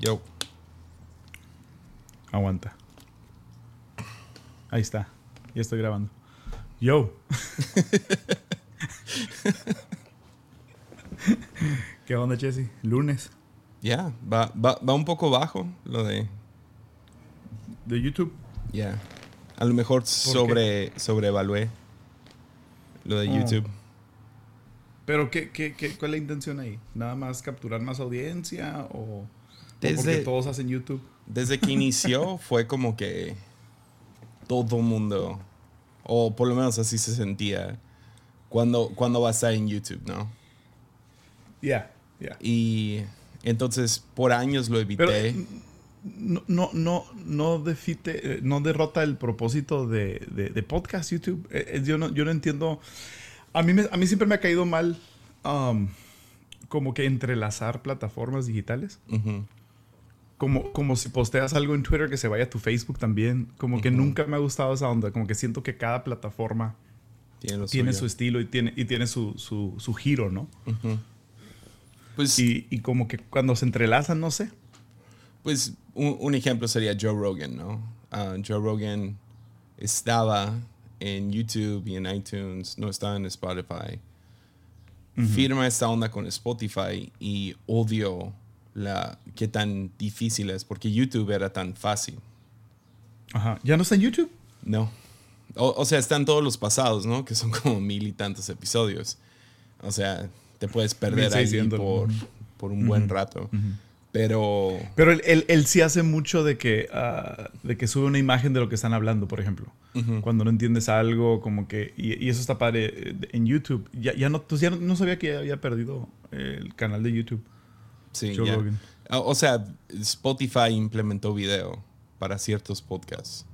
Yo. Aguanta. Ahí está. Ya estoy grabando. Yo. ¿Qué onda, Jesse? Lunes. Ya, va, va, va un poco bajo lo de. De YouTube. Ya. A lo mejor sobre, sobrevalué lo de Oh. YouTube. Pero, ¿qué, qué, qué, ¿cuál es la intención ahí? ¿Nada más capturar más audiencia o, o porque Desde- todos hacen YouTube? Desde que inició fue como que todo mundo, o por lo menos así se sentía, cuando, cuando va a estar en YouTube, ¿no? Ya, ya. Y entonces por años lo evité. Pero eh, no, no, no, no, defite, eh, no derrota el propósito de, de- de podcast YouTube. Eh, yo, no, yo no entiendo. A mí, me- a mí siempre me ha caído mal um, como que entrelazar plataformas digitales. Ujú. Como, como si posteas algo en Twitter que se vaya a tu Facebook también. Como que nunca me ha gustado esa onda. Como que siento que cada plataforma Tiene, lo tiene su estilo y tiene, y tiene su, su, su giro, ¿no? Pues, Y, y como que cuando se entrelazan, no sé. pues un, un ejemplo sería Joe Rogan, ¿no? Ah, Joe Rogan estaba en YouTube y en iTunes, no estaba en Spotify. Firma esta onda con Spotify y odio la, qué tan difícil es, porque YouTube era tan fácil. Ajá. ¿Ya no está en YouTube? No. O, o sea, están todos los pasados, ¿no? Que son como mil y tantos episodios. O sea, te puedes perder ahí 1600, por, por un buen rato. Pero Pero él, él- él sí hace mucho de que, ah, de que sube una imagen de lo que están hablando, por ejemplo. Cuando no entiendes algo, como que... Y, y eso está padre eh, en YouTube. Ya, ya, no, pues ya no, no sabía que había perdido el canal de YouTube. Sí, Joe. Rogan. O sea, Spotify implementó video para ciertos podcasts.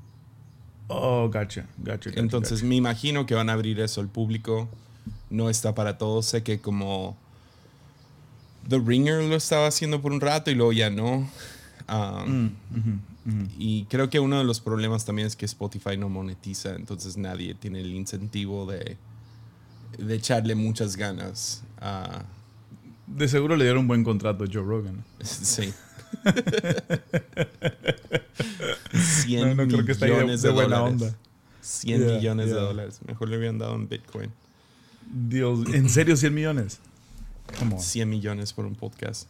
Oh, gotcha, gotcha, gotcha, Entonces gotcha. me imagino que van a abrir eso al público. No está para todos. Sé que como The Ringer lo estaba haciendo por un rato y luego ya no. Ah, Mm. Y creo que uno de los problemas también es que Spotify no monetiza, entonces nadie tiene el incentivo de, de echarle muchas ganas. a De seguro le dieron un buen contrato a Joe Rogan. sí. 100 No, no creo que esté ahí de- millones de de, buena dólares. onda. 100 Yeah, millones de yeah. dólares. Mejor le hubieran dado en Bitcoin. Dios, ¿en serio 100 millones? ¿Cómo? 100 millones por un podcast.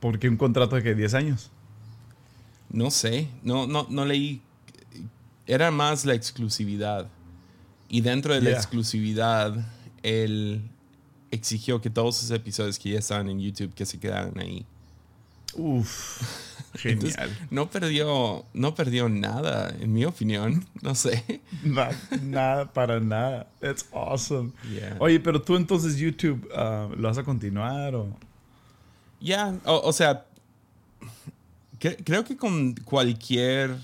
¿Por qué un contrato de que 10 años? No sé, no, no, no leí. Era más la exclusividad. Y dentro de la Yeah. exclusividad, él exigió que todos esos episodios que ya estaban en YouTube que se quedaran ahí. Uf, Entonces, genial. no perdió, no perdió nada, en mi opinión. No sé. Na- nada, para nada. That's awesome. Yeah. Oye, pero tú entonces YouTube, ah, ¿lo vas a continuar o...? Ya, o, o sea, cre- creo que con cualquier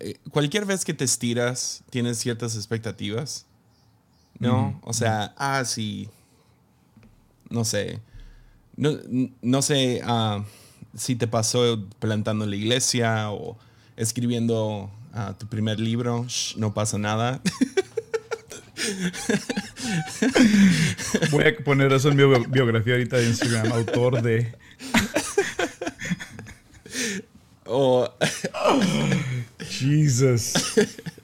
eh, cualquier vez que te estiras tienes ciertas expectativas, ¿no? O sea, ah, sí, no sé, no, no sé ah, si te pasó plantando en la iglesia o escribiendo ah, tu primer libro, Shh, no pasa nada. Voy a poner eso en mi bio- biografía ahorita de Instagram, autor de... o Jesus.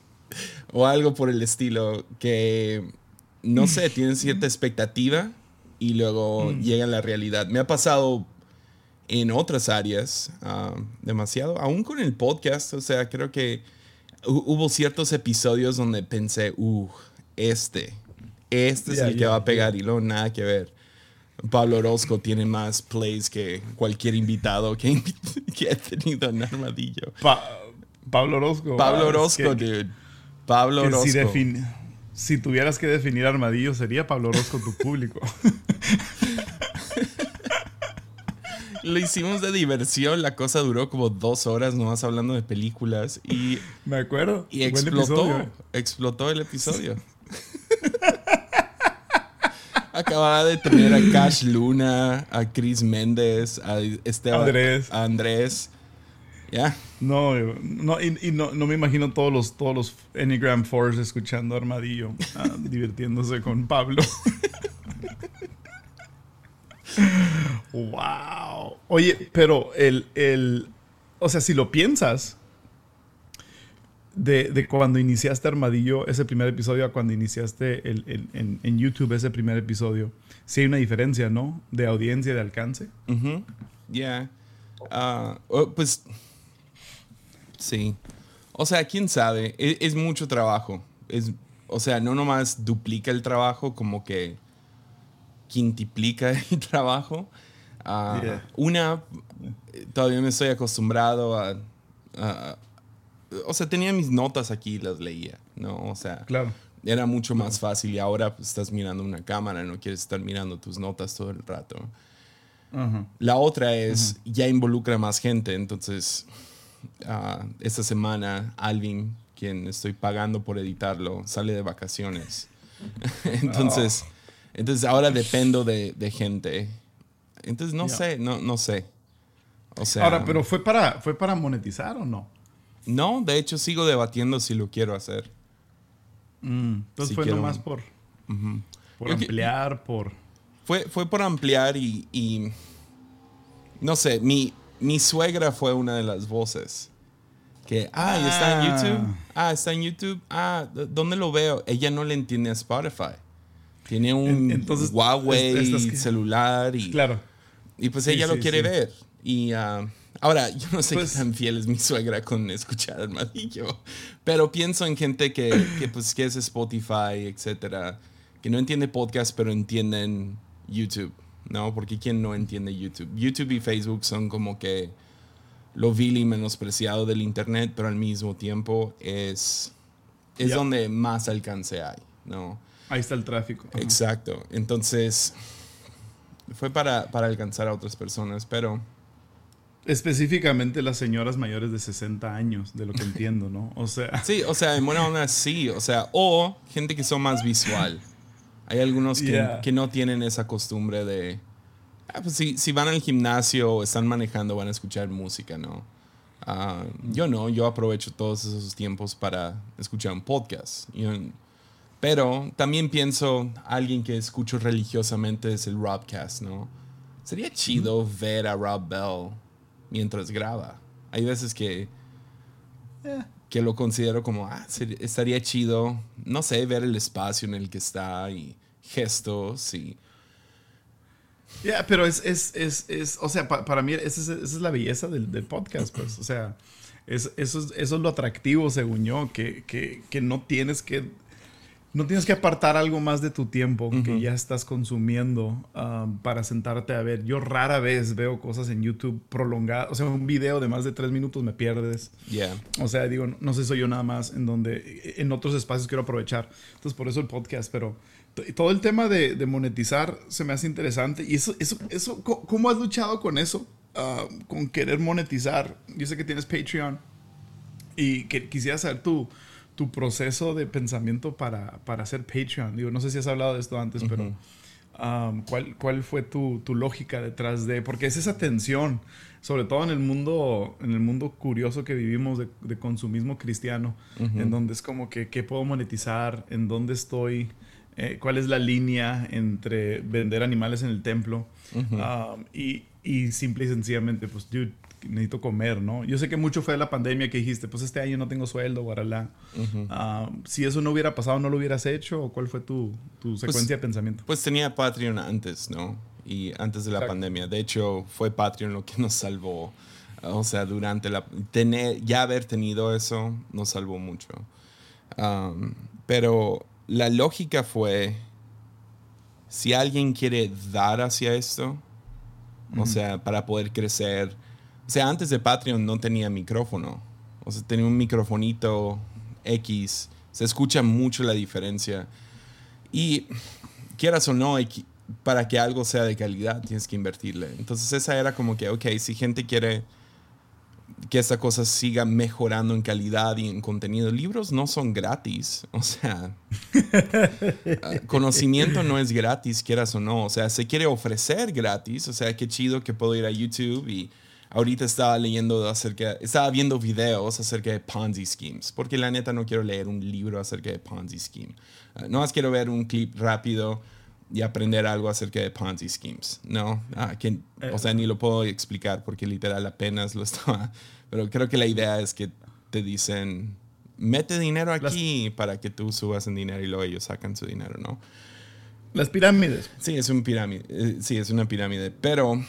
o algo por el estilo que no sé, tienen cierta expectativa y luego llega la realidad. Me ha pasado en otras áreas ah, demasiado, aún con el podcast, o sea, creo que hu- hubo ciertos episodios donde pensé, uh, este, este es el que va a pegar y luego nada que ver. Pablo Orozco tiene más plays que cualquier invitado que, que ha tenido en Armadillo. Pa- Pablo Orozco. Pablo ah, es Orozco, que- dude. Pablo Orozco. si, si tuvieras que definir Armadillo, sería Pablo Orozco tu público. Lo hicimos de diversión, la cosa duró como dos horas nomás hablando de películas y, Me acuerdo. y explotó, episodio. explotó el episodio. Acababa de tener a Cash Luna, a Chris Méndez, a Esteban, Andrés. a Andrés. Ya, No, no, y, y no, no me imagino todos los, todos los Enneagram Force escuchando Armadillo, ah, divirtiéndose con Pablo. wow. Oye, pero el, el, o sea, si lo piensas, de, de, cuando iniciaste Armadillo, ese primer episodio, a cuando iniciaste el, el, en, en, YouTube, ese primer episodio, sí hay una diferencia, ¿no? De audiencia, de alcance. Ya. Ah, pues, sí. O sea, quién sabe, es, es, mucho trabajo. Es, o sea, no nomás duplica el trabajo, como que quintiplica el trabajo. Uh, yeah. Una, todavía me estoy acostumbrado a, a, O sea, tenía mis notas aquí y las leía, ¿no? O sea, claro. era mucho más fácil y ahora pues, estás mirando una cámara, no quieres estar mirando tus notas todo el rato. Uh -huh. La otra es, uh -huh. ya involucra más gente, entonces uh, esta semana Alvin, quien estoy pagando por editarlo, sale de vacaciones. entonces, oh. entonces ahora dependo de, de gente. Entonces no yeah. sé, no, no sé. O sea, ahora, pero fue para, fue para monetizar o no? No, de hecho sigo debatiendo si lo quiero hacer. Mm, entonces si fue quiero... nomás por, uh -huh. por ampliar, que, por... Fue, fue por ampliar y, y, no sé, mi, mi suegra fue una de las voces. Que, ah, ah, está en YouTube. Ah, está en YouTube. Ah, ¿dónde lo veo? Ella no le entiende a Spotify. Tiene un Entonces, Huawei es, es que... celular y, claro. y pues sí, ella sí, lo quiere sí. ver. Y uh, ahora, yo no sé pues, qué tan fiel es mi suegra con escuchar Armadillo, pero pienso en gente que, que, pues, que es Spotify, etcétera, que no entiende podcast, pero entienden YouTube, ¿no? Porque ¿quién no entiende YouTube? YouTube y Facebook son como que lo vil y menospreciado del Internet, pero al mismo tiempo es, es donde más alcance hay, ¿no? Ahí está el tráfico. Ajá. Exacto. Entonces, fue para, para alcanzar a otras personas, pero... Específicamente las señoras mayores de 60 años, de lo que entiendo, ¿no? O sea... Sí, o sea, en buena onda sí, o sea, o gente que son más visual. Hay algunos que, yeah. que no tienen esa costumbre de... Ah, pues si, si, van al gimnasio o están manejando, van a escuchar música, ¿no? Uh, yo no, yo aprovecho todos esos tiempos para escuchar un podcast. Yo, pero también pienso, alguien que escucho religiosamente es el Robcast, ¿no? Sería chido ver a Rob Bell mientras graba. Hay veces que, eh, que lo considero como, ah, estaría chido, no sé, ver el espacio en el que está y gestos y... Ya, yeah, pero es, es, es, es, o sea, pa, para mí esa es, la belleza del, del, podcast, pues, o sea, es, eso, es, eso es lo atractivo, según yo, que, que, que no tienes que no tienes que apartar algo más de tu tiempo uh -huh. que ya estás consumiendo um, para sentarte a ver. Yo rara vez veo cosas en YouTube prolongadas. O sea, un video de más de tres minutos me pierdes. Yeah. O sea, digo, no sé, soy yo nada más en donde en otros espacios quiero aprovechar. Entonces, por eso el podcast. Pero todo el tema de, de monetizar se me hace interesante. Y eso, eso, eso ¿cómo has luchado con eso? Uh, con querer monetizar. Yo sé que tienes Patreon y que quisiera saber tú tu proceso de pensamiento para, para hacer Patreon. Digo, no sé si has hablado de esto antes, uh -huh. pero um, ¿cuál, ¿cuál fue tu, tu, lógica detrás de...? Porque es esa tensión, sobre todo en el mundo, en el mundo curioso que vivimos de, de consumismo cristiano, uh -huh. en donde es como que, ¿qué puedo monetizar? ¿En dónde estoy? Eh, ¿Cuál es la línea entre vender animales en el templo? Uh -huh. um, y, y simple y sencillamente, pues, dude, necesito comer, ¿no? Yo sé que mucho fue de la pandemia que dijiste, pues este año no tengo sueldo, guaralá. Uh -huh. uh, si eso no hubiera pasado, ¿no lo hubieras hecho? ¿O cuál fue tu, tu secuencia pues, de pensamiento? Pues tenía Patreon antes, ¿no? Y antes de la Exacto. pandemia. De hecho, fue Patreon lo que nos salvó. O sea, durante la... Tener, ya haber tenido eso nos salvó mucho. Um, pero la lógica fue, si alguien quiere dar hacia esto, o sea, para poder crecer o sea, antes de Patreon no tenía micrófono. O sea, tenía un microfonito X. Se escucha mucho la diferencia. Y quieras o no, para que algo sea de calidad tienes que invertirle. Entonces esa era como que, ok, si gente quiere que esta cosa siga mejorando en calidad y en contenido, libros no son gratis. O sea, conocimiento no es gratis, quieras o no. O sea, se quiere ofrecer gratis. O sea, qué chido que puedo ir a YouTube y ahorita estaba leyendo acerca, estaba viendo videos acerca de Ponzi schemes, porque la neta no quiero leer un libro acerca de Ponzi scheme. Uh, no más quiero ver un clip rápido y aprender algo acerca de Ponzi schemes. No, ah, que, o sea, ni lo puedo explicar porque literal apenas lo estaba. Pero creo que la idea es que te dicen, mete dinero aquí para que tú subas en dinero y luego ellos sacan su dinero, ¿no? Las pirámides. Sí, es un pirámide. eh, Sí, es una pirámide. Pero,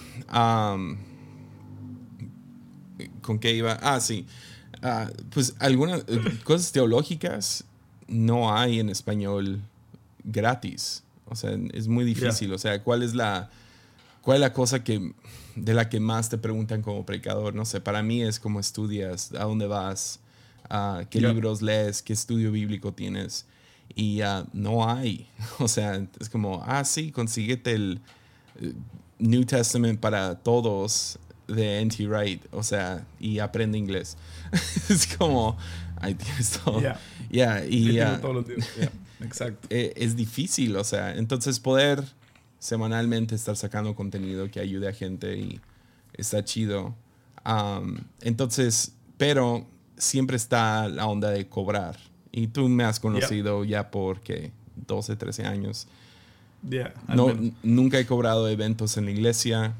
¿con qué iba? Ah, sí. Ah, pues algunas eh, cosas teológicas no hay en español gratis. O sea, es muy difícil. O sea, ¿cuál es la, cuál es la cosa que, de la que más te preguntan como predicador? No sé, para mí es cómo estudias, a dónde vas, ah, qué libros lees, qué estudio bíblico tienes. Y ah, no hay. O sea, es como, ah, sí, consíguete el eh, New Testament para todos de N.T. Wright. O sea, y aprende inglés. es como, ahí tienes todo. Ya. Y ah, todos los días. Ya, Exacto. eh, es difícil, o sea, entonces poder semanalmente estar sacando contenido que ayude a gente y está chido. Am, entonces, pero siempre está la onda de cobrar. Y tú me has conocido ya por ¿qué? 12, 13 años. No, nunca he cobrado eventos en la iglesia.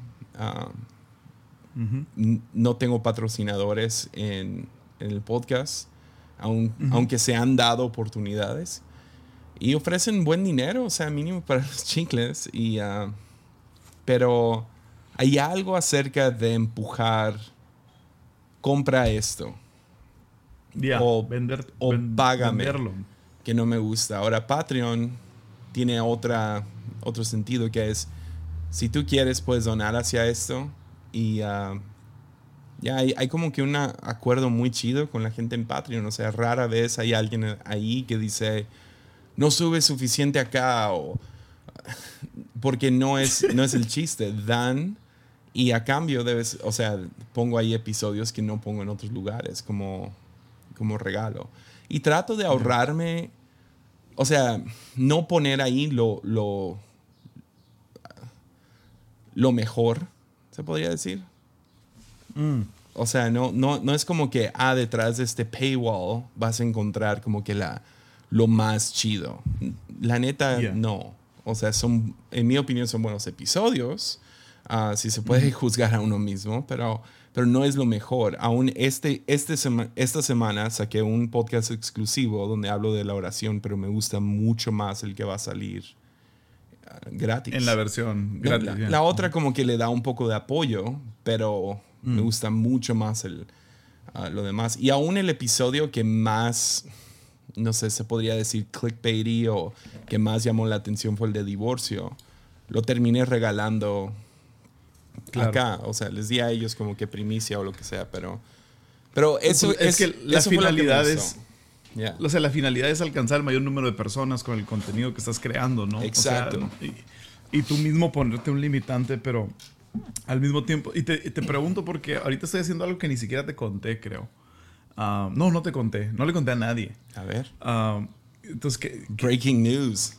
No tengo patrocinadores en, en el podcast, aun- aunque se han dado oportunidades. Y ofrecen buen dinero, o sea, mínimo para los chicles. Y, ah, pero hay algo acerca de empujar, compra esto, o- vender, o ven- págame. venderlo. que no me gusta. Ahora Patreon tiene otra, otro sentido que es, si tú quieres, puedes donar hacia esto. Y ah, ya hay, hay como que un acuerdo muy chido con la gente en Patreon. O sea, rara vez hay alguien ahí que dice, no sube suficiente acá o porque no es, no es el chiste. Dan y a cambio debes, o sea, pongo ahí episodios que no pongo en otros lugares como, como regalo. Y trato de ahorrarme, o sea, no poner ahí lo, lo, lo mejor, se podría decir. Mm. O sea, no, no, no es como que, ah, detrás de este paywall vas a encontrar como que la, lo más chido. La neta, Yeah. no. O sea, son, en mi opinión, son buenos episodios. Ah, si se puede juzgar a uno mismo, pero, pero no es lo mejor. Aún este, este sema- esta semana saqué un podcast exclusivo donde hablo de la oración, pero me gusta mucho más el que va a salir gratis. En la versión gratis. la, otra como que le da un poco de apoyo, pero me gusta mucho más el, ah, lo demás. Y aún el episodio que más, no sé, se podría decir clickbaity o que más llamó la atención fue el de divorcio. Lo terminé regalando Claro. acá. O sea, les di a ellos como que primicia o lo que sea, pero... Pero eso Pues, es que la finalidad es- O sea, la finalidad es alcanzar el mayor número de personas con el contenido que estás creando, ¿no? O sea, Exacto. y, y tú mismo ponerte un limitante, pero al mismo tiempo. Y te, y te pregunto porque ahorita estoy haciendo algo que ni siquiera te conté, creo. Ah, no, no te conté. No le conté a nadie. A ver. Ah, entonces, ¿qué, Breaking news.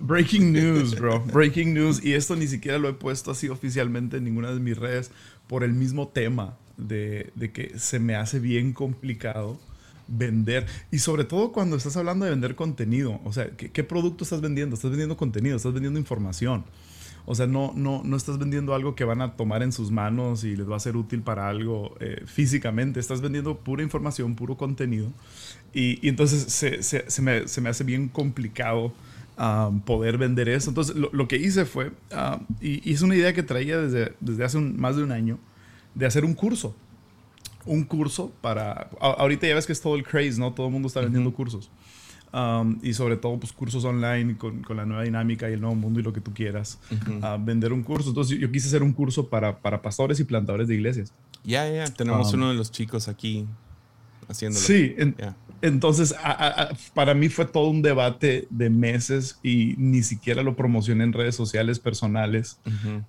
Breaking news, bro. Breaking news. Y esto ni siquiera lo he puesto así oficialmente en ninguna de mis redes por el mismo tema de, de que se me hace bien complicado vender. Y sobre todo cuando estás hablando de vender contenido. O sea, ¿qué, qué producto estás vendiendo? Estás vendiendo contenido, estás vendiendo información. O sea, no, no, no estás vendiendo algo que van a tomar en sus manos y les va a ser útil para algo eh, físicamente. Estás vendiendo pura información, puro contenido. Y, entonces se, me, se me hace bien complicado um, poder vender eso. Entonces lo, que hice fue, um, y, es una idea que traía desde, desde hace más de un año, de hacer un curso. Un curso para... a- ahorita ya ves que es todo el craze, ¿no? Todo el mundo está vendiendo cursos. Um, y sobre todo, pues cursos online con, con la nueva dinámica y el nuevo mundo y lo que tú quieras. Vender un curso. Entonces, yo, yo quise hacer un curso para, para pastores y plantadores de iglesias. Ya, ya. Tenemos Um, uno de los chicos aquí haciéndolo. Sí, en- entonces a- a- a- para mí fue todo un debate de meses y ni siquiera lo promocioné en redes sociales personales.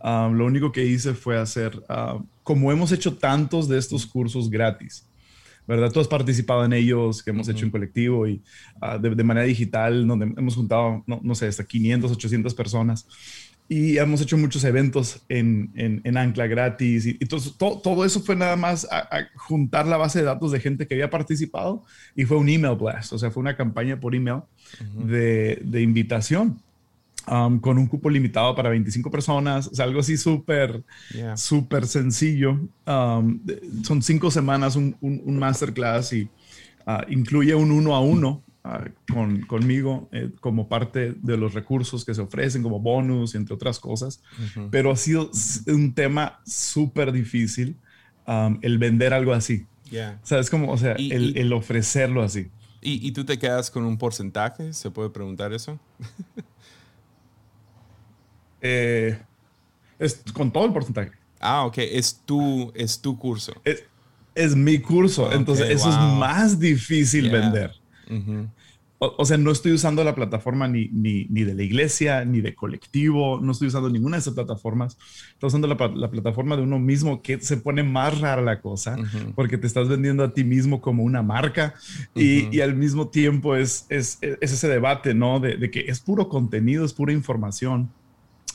Ah, lo único que hice fue hacer, como hemos hecho tantos de estos cursos gratis, ¿verdad? Tú has participado en ellos, que hemos hecho en colectivo y ah, de, de manera digital, donde hemos juntado, no, no sé, hasta 500, 800 personas. Y hemos hecho muchos eventos en, en, en Ancla gratis. Y, entonces, to- todo eso fue nada más a, a juntar la base de datos de gente que había participado y fue un email blast, o sea, fue una campaña por email de, de invitación. Um, con un cupo limitado para 25 personas, o sea, algo así súper, súper sencillo. Um, son cinco semanas un, un, masterclass y uh, incluye un uno a uno uh, con, conmigo eh, como parte de los recursos que se ofrecen como bonus, entre otras cosas. Pero ha sido un tema súper difícil um, el vender algo así. O sea, es como, o sea, el, el, ofrecerlo así. ¿Y, ¿Y tú te quedas con un porcentaje? ¿Se puede preguntar eso? Eh, es con todo el porcentaje. Ah, ok. Es tu, es tu curso. Es, mi curso. Entonces, eso es más difícil vender. o, sea, no estoy usando la plataforma ni, ni, ni, de la iglesia, ni de colectivo. No estoy usando ninguna de esas plataformas. Estoy usando la, la plataforma de uno mismo que se pone más rara la cosa porque te estás vendiendo a ti mismo como una marca y, y, al mismo tiempo es, es, es, ese debate, ¿no? De, de que es puro contenido, es pura información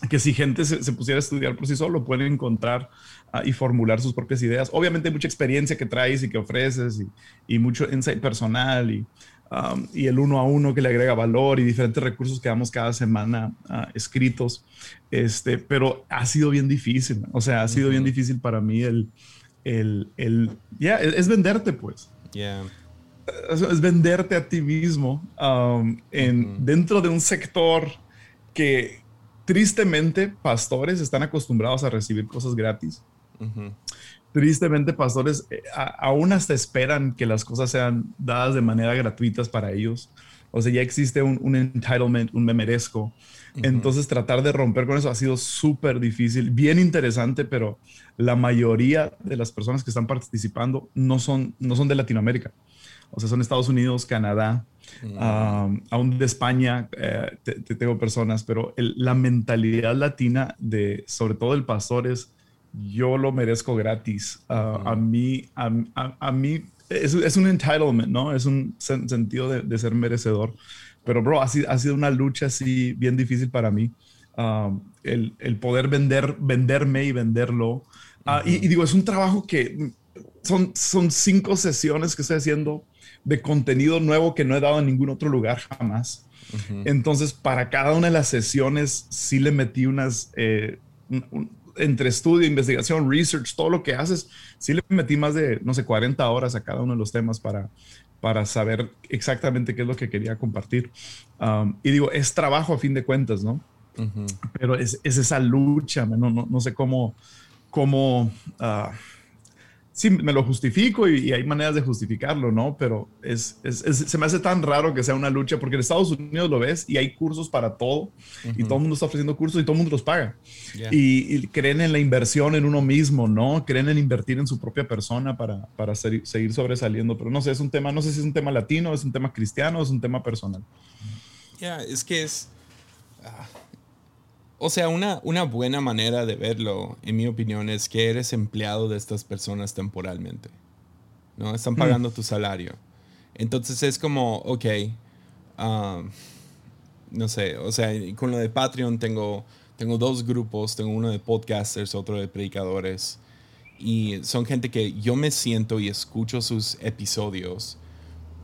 que si gente se, pusiera a estudiar por sí solo, pueden encontrar ah, y formular sus propias ideas. Obviamente hay mucha experiencia que traes y que ofreces y, mucho insight personal y, um, y, el uno a uno que le agrega valor y diferentes recursos que damos cada semana ah, escritos. Este, pero ha sido bien difícil, o sea, ha sido bien difícil para mí el, el, el ya, es, venderte pues. Es, venderte a ti mismo um, en, dentro de un sector que, tristemente, pastores están acostumbrados a recibir cosas gratis. Tristemente, pastores eh, aún hasta esperan que las cosas sean dadas de manera gratuitas para ellos. O sea, ya existe un, entitlement, un me merezco. Entonces, tratar de romper con eso ha sido súper difícil, bien interesante, pero la mayoría de las personas que están participando no son, no son de Latinoamérica. O sea, son Estados Unidos, Canadá, aún de España eh, te, tengo personas, pero la mentalidad latina de, sobre todo el pastor es, yo lo merezco gratis. Ah, a mí, a, a, mí es, es, un entitlement, ¿no? Es un sentido de, de, ser merecedor. Pero, bro, ha sido, ha sido una lucha así bien difícil para mí. el, el, poder vender, venderme y venderlo. Ah, y, y, digo, es un trabajo que son, son cinco sesiones que estoy haciendo de contenido nuevo que no he dado en ningún otro lugar jamás. Entonces, para cada una de las sesiones sí le metí unas, eh, entre estudio, investigación, research, todo lo que haces, sí le metí más de, no sé, 40 horas a cada uno de los temas para, para saber exactamente qué es lo que quería compartir. Um, y digo, es trabajo a fin de cuentas, ¿no? Pero es, esa lucha, no, no, sé cómo, cómo uh, sí, me lo justifico y, hay maneras de justificarlo, ¿no? Pero es, se me hace tan raro que sea una lucha porque en Estados Unidos lo ves y hay cursos para todo y todo el mundo está ofreciendo cursos y todo el mundo los paga. Y, creen en la inversión en uno mismo, ¿no? Creen en invertir en su propia persona para, para seguir sobresaliendo. Pero no sé, es un tema, no sé si es un tema latino, es un tema cristiano, es un tema personal. Ya, es que es... Ah, o sea, una, una buena manera de verlo, en mi opinión, es que eres empleado de estas personas temporalmente. ¿No? Están hmm. pagando tu salario. Entonces es como, ok, um, no sé, o sea, con lo de Patreon tengo, tengo dos grupos, tengo uno de podcasters, otro de predicadores, y son gente que yo me siento y escucho sus episodios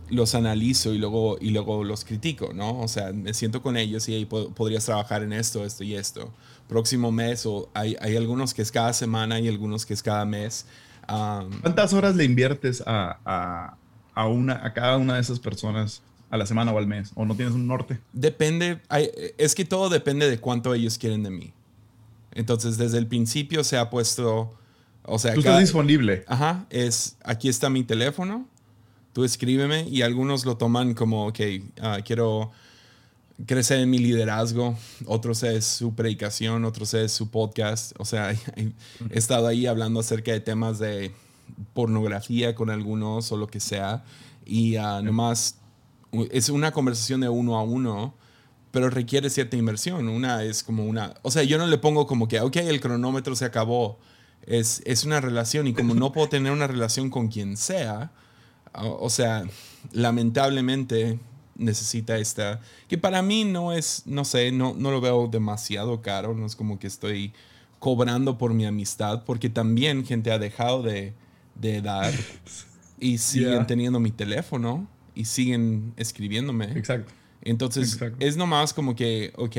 los analizo y luego, y luego los critico, ¿no? O sea, me siento con ellos y ahí podrías trabajar en esto, esto y esto. Próximo mes, o hay, hay algunos que es cada semana y algunos que es cada mes. ¿Cuántas horas le inviertes a, a, a, una, a cada una de esas personas a la semana o al mes? ¿O no tienes un norte? Depende, es que todo depende de cuánto ellos quieren de mí. Entonces, desde el principio se ha puesto, o sea... Tú estás disponible. Ajá, es, aquí está mi teléfono, tú escríbeme y algunos lo toman como, ok, ah, quiero crecer en mi liderazgo, otros es su predicación, otros es su podcast, o sea, he estado ahí hablando acerca de temas de pornografía con algunos o lo que sea y uh, nomás es una conversación de uno a uno pero requiere cierta inversión. Una es como una, o sea, yo no le pongo como que, ok, el cronómetro se acabó. Es, es una relación y como no puedo tener una relación con quien sea, o sea, lamentablemente necesita esta, que para mí no es, no sé, no, no lo veo demasiado caro, no es como que estoy cobrando por mi amistad, porque también gente ha dejado de, de dar y siguen teniendo mi teléfono y siguen escribiéndome. Exacto. Entonces, es nomás como que, ok,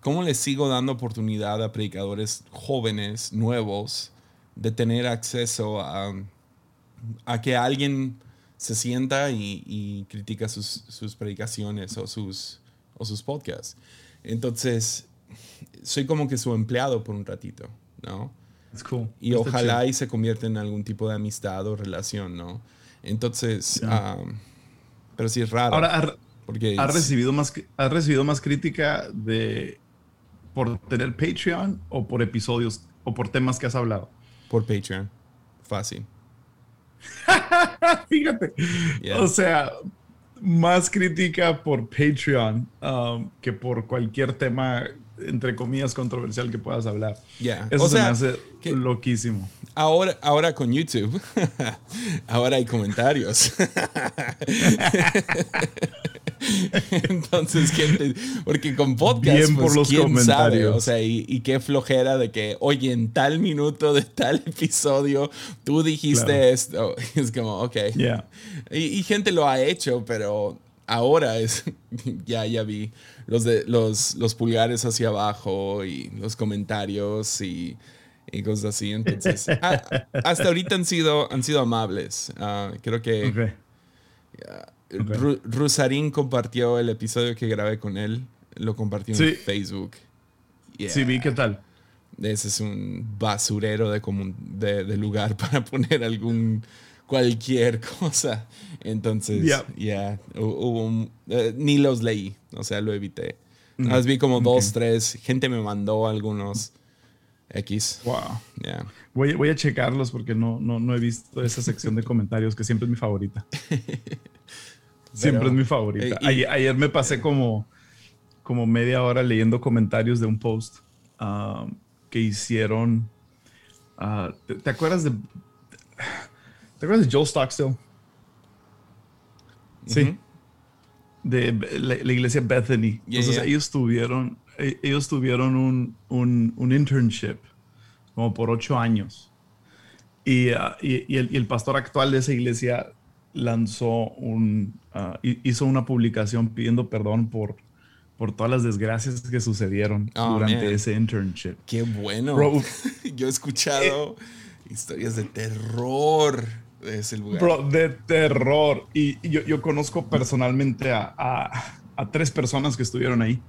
¿cómo le sigo dando oportunidad a predicadores jóvenes, nuevos, de tener acceso a, a que alguien se sienta y, y critica sus, sus, predicaciones o sus, o sus podcasts? Entonces, soy como que su empleado por un ratito, ¿no? Cool. Y ojalá y se convierta en algún tipo de amistad o relación, ¿no? Entonces, um, pero sí es raro. Ahora, porque ¿has recibido, más, ¿has recibido más crítica de por tener Patreon o por episodios o por temas que has hablado? Por Patreon. Fácil. Fíjate. O sea, más crítica por Patreon um, que por cualquier tema entre comillas, controversial que puedas hablar. Eso se me hace loquísimo. Ahora, ahora con YouTube, ahora hay comentarios. Entonces, porque con podcast, Bien por pues, los comentarios. O sea, y, qué flojera de que, oye, en tal minuto de tal episodio, tú dijiste esto. Es como, ok. Y, y gente lo ha hecho, pero ahora es, ya, ya vi los, de, los, los pulgares hacia abajo y los comentarios y, y cosas así. Entonces, hasta ahorita han sido, han sido amables. Ah, creo que Rusarín compartió el episodio que grabé con él, lo compartió en Facebook. Sí, vi qué tal. Ese es un basurero de, de, de lugar para poner algún cualquier cosa. Entonces, ya, eh, ni los leí, o sea, lo evité. Mm. vi como dos, tres, gente me mandó algunos X. Wow. Voy, voy, a checarlos porque no, no, no he visto esa sección de comentarios que siempre es mi favorita. siempre es mi favorita. Eh, ayer, me pasé como, como media hora leyendo comentarios de un post ah, que hicieron. Ah, ¿te, acuerdas de ¿Te acuerdas de Joel Stockstill? Sí. De la, iglesia Bethany. Entonces ellos tuvieron, e, ellos tuvieron un, un, internship como por ocho años. Y, uh, y, el, pastor actual de esa iglesia lanzó un, uh, hizo una publicación pidiendo perdón por, por todas las desgracias que sucedieron oh, durante ese internship. Qué bueno. Yo he escuchado eh, historias de terror de ese lugar. Bro, de terror. Y, yo, yo, conozco personalmente a, a, tres personas que estuvieron ahí,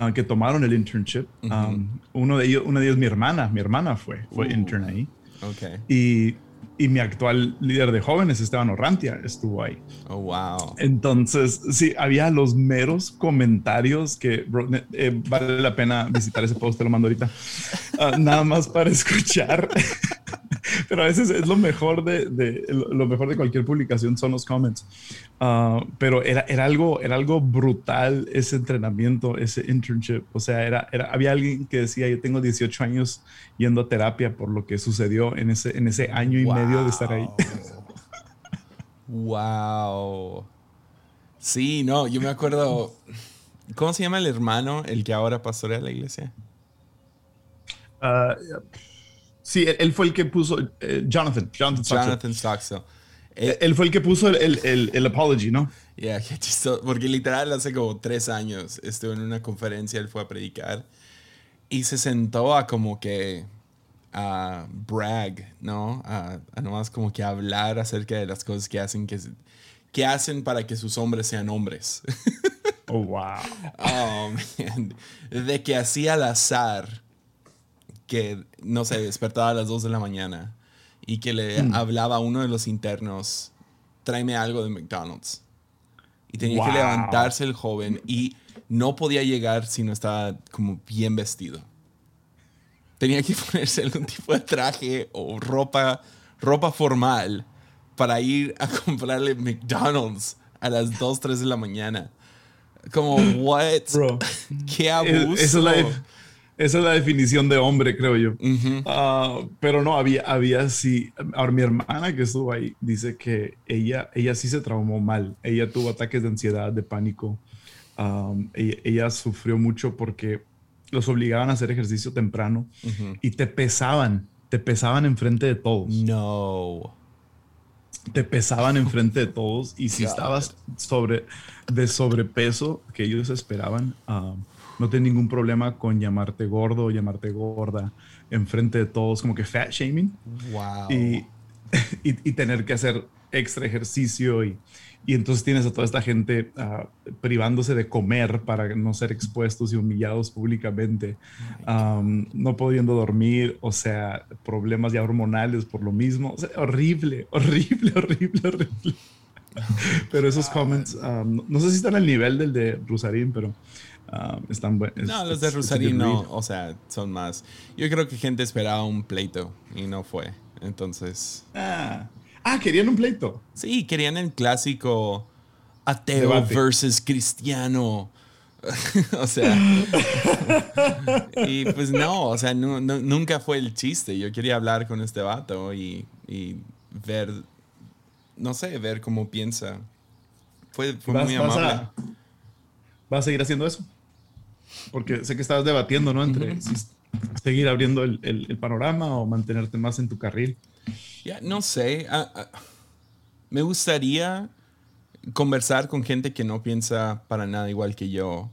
uh, que tomaron el internship. um, uno de ellos, una de ellos, mi hermana, mi hermana fue, fue uh, intern ahí. Okay. Y, y, mi actual líder de jóvenes, Esteban Orrantia, estuvo ahí. Oh, wow. Entonces, sí, había los meros comentarios que eh, vale la pena visitar ese post, te lo mando ahorita. Uh, nada más para escuchar pero a veces es lo mejor de, lo mejor de cualquier publicación son los comments. Ah, pero era, era, algo, era algo brutal ese entrenamiento, ese internship. O sea, era, era, había alguien que decía, yo tengo 18 años yendo a terapia por lo que sucedió en ese, en ese año y medio de estar ahí. wow. Sí, no, yo me acuerdo. ¿Cómo se llama el hermano, el que ahora pastorea la iglesia? Uh, Sí, él, fue el que puso, eh, Jonathan, Jonathan Jonathan Stockstill. Eh, él, fue el que puso el, el, el apology, ¿no? Yeah, qué chistoso. Porque literal hace como tres años estuvo en una conferencia, él fue a predicar y se sentó a como que a brag, ¿no? A, a nomás como que hablar acerca de las cosas que hacen que, que hacen para que sus hombres sean hombres. Oh, wow. oh, man. De que hacía al azar que, no sé, despertaba a las 2 de la mañana y que le hmm. hablaba a uno de los internos, tráeme algo de McDonald's. Y tenía que levantarse el joven y no podía llegar si no estaba como bien vestido. Tenía que ponerse algún tipo de traje o ropa, ropa formal para ir a comprarle McDonald's a las 2, 3 de la mañana. Como, what? Bro. Qué abuso. Es la, esa es la definición de hombre, creo yo. Ah, pero no, había, había sí. Ahora, mi hermana que estuvo ahí dice que ella, ella sí se traumó mal. Ella tuvo ataques de ansiedad, de pánico. ella, sufrió mucho porque los obligaban a hacer ejercicio temprano y te pesaban, te pesaban enfrente de todos. No. Te pesaban enfrente de todos y si estabas sobre, de sobrepeso que ellos esperaban, no tiene ningún problema con llamarte gordo o llamarte gorda enfrente de todos, como que fat shaming. Wow. Y, y, tener que hacer extra ejercicio y, y entonces tienes a toda esta gente ah, privándose de comer para no ser expuestos y humillados públicamente, no pudiendo dormir, o sea, problemas ya hormonales por lo mismo. horrible, horrible, horrible, horrible. pero esos comments, no sé si están al nivel del de Rusarín, pero están buenos. No, los de Rusarín no, o sea, son más. Yo creo que gente esperaba un pleito y no fue. Entonces. Ah, ah querían un pleito. Sí, querían el clásico ateo versus cristiano. o sea. y pues no, o sea, nunca fue el chiste. Yo quería hablar con este vato y, y ver, no sé, ver cómo piensa. Fue, fue muy amable. ¿Vas a seguir haciendo eso? Porque sé que estabas debatiendo, ¿no? Entre seguir abriendo el, el, panorama o mantenerte más en tu carril. Ya, no sé. Ah, ah, me gustaría conversar con gente que no piensa para nada igual que yo.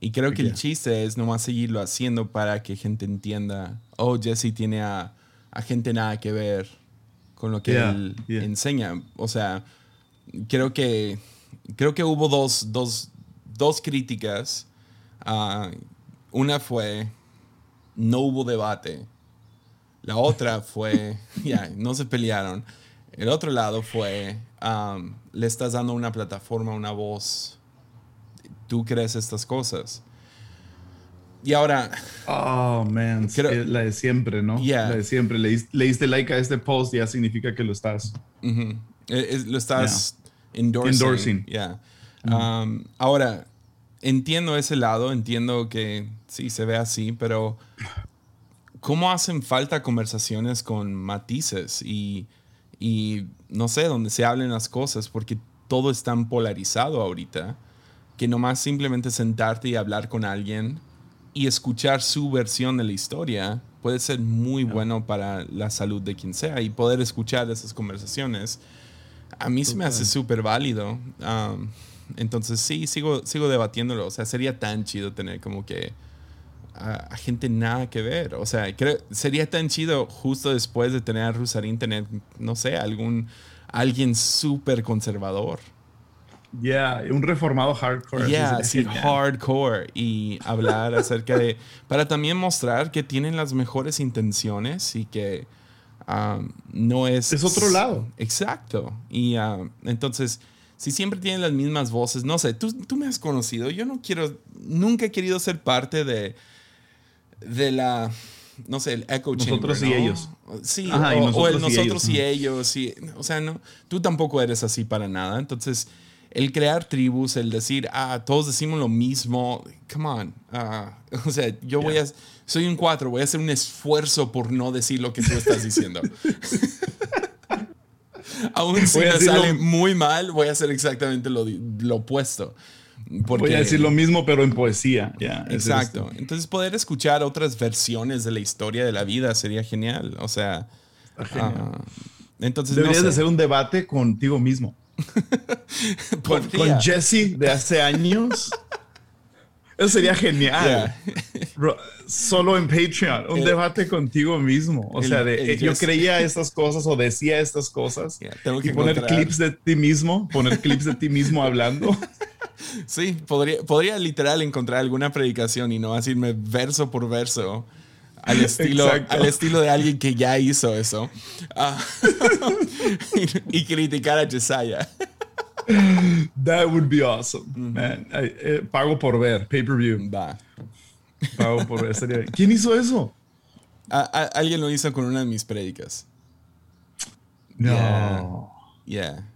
Y creo que el chiste es nomás seguirlo haciendo para que gente entienda, oh, Jesse tiene a, a gente nada que ver con lo que él enseña. O sea, creo que, creo que hubo dos, dos, dos críticas. Uh, una fue, no hubo debate. La otra fue, ya, no se pelearon. El otro lado fue, um, le estás dando una plataforma, una voz. Tú crees estas cosas. Y ahora. Oh, man. la de siempre, ¿no? La de siempre. Le, diste like a este post, ya significa que lo estás. E, lo estás endorsing. Yeah. Um, ahora, entiendo ese lado, entiendo que sí se ve así, pero ¿cómo hacen falta conversaciones con matices y, y no sé, donde se hablen las cosas? Porque todo es tan polarizado ahorita que nomás simplemente sentarte y hablar con alguien y escuchar su versión de la historia puede ser muy bueno para la salud de quien sea y poder escuchar esas conversaciones a mí se me hace súper válido. Um, entonces sí, sigo, sigo debatiéndolo. O sea, sería tan chido tener como que a, gente nada que ver. O sea, creo, sería tan chido justo después de tener a Rusarín tener, no sé, algún, alguien súper conservador. Yeah, un reformado hardcore. Yeah, sí, hardcore. Y hablar acerca de. Para también mostrar que tienen las mejores intenciones y que um, no es. Es otro lado. Exacto. Y um, entonces si siempre tienen las mismas voces, no sé, tú, tú me has conocido, yo no quiero, nunca he querido ser parte de, de la, no sé, el echo nosotros chamber. y ellos. Sí, o, el nosotros y ellos. y o sea, no, tú tampoco eres así para nada. Entonces, el crear tribus, el decir, ah, todos decimos lo mismo, come on. Ah, o sea, yo voy a, soy un cuatro, voy a hacer un esfuerzo por no decir lo que tú estás diciendo. Aún si me sale muy mal, voy a hacer exactamente lo, lo opuesto. voy a decir lo mismo, pero en poesía. Exacto. Entonces, poder escuchar otras versiones de la historia de la vida sería genial. O sea, uh, entonces deberías de hacer un debate contigo mismo. con, con Jesse de hace años. Eso sería genial. solo en Patreon, un debate contigo mismo. O sea, de, yo creía estas cosas o decía estas cosas. y poner clips de ti mismo, poner clips de ti mismo hablando. Sí, podría, podría literal encontrar alguna predicación y no decirme verso por verso al estilo, al estilo de alguien que ya hizo eso ah, y, criticar a Jesiah. That would be awesome, man. Eh, pago por ver, pay-per-view. Va. Pago por ver. ¿Quién hizo eso? alguien lo hizo con una de mis prédicas. No. Yeah.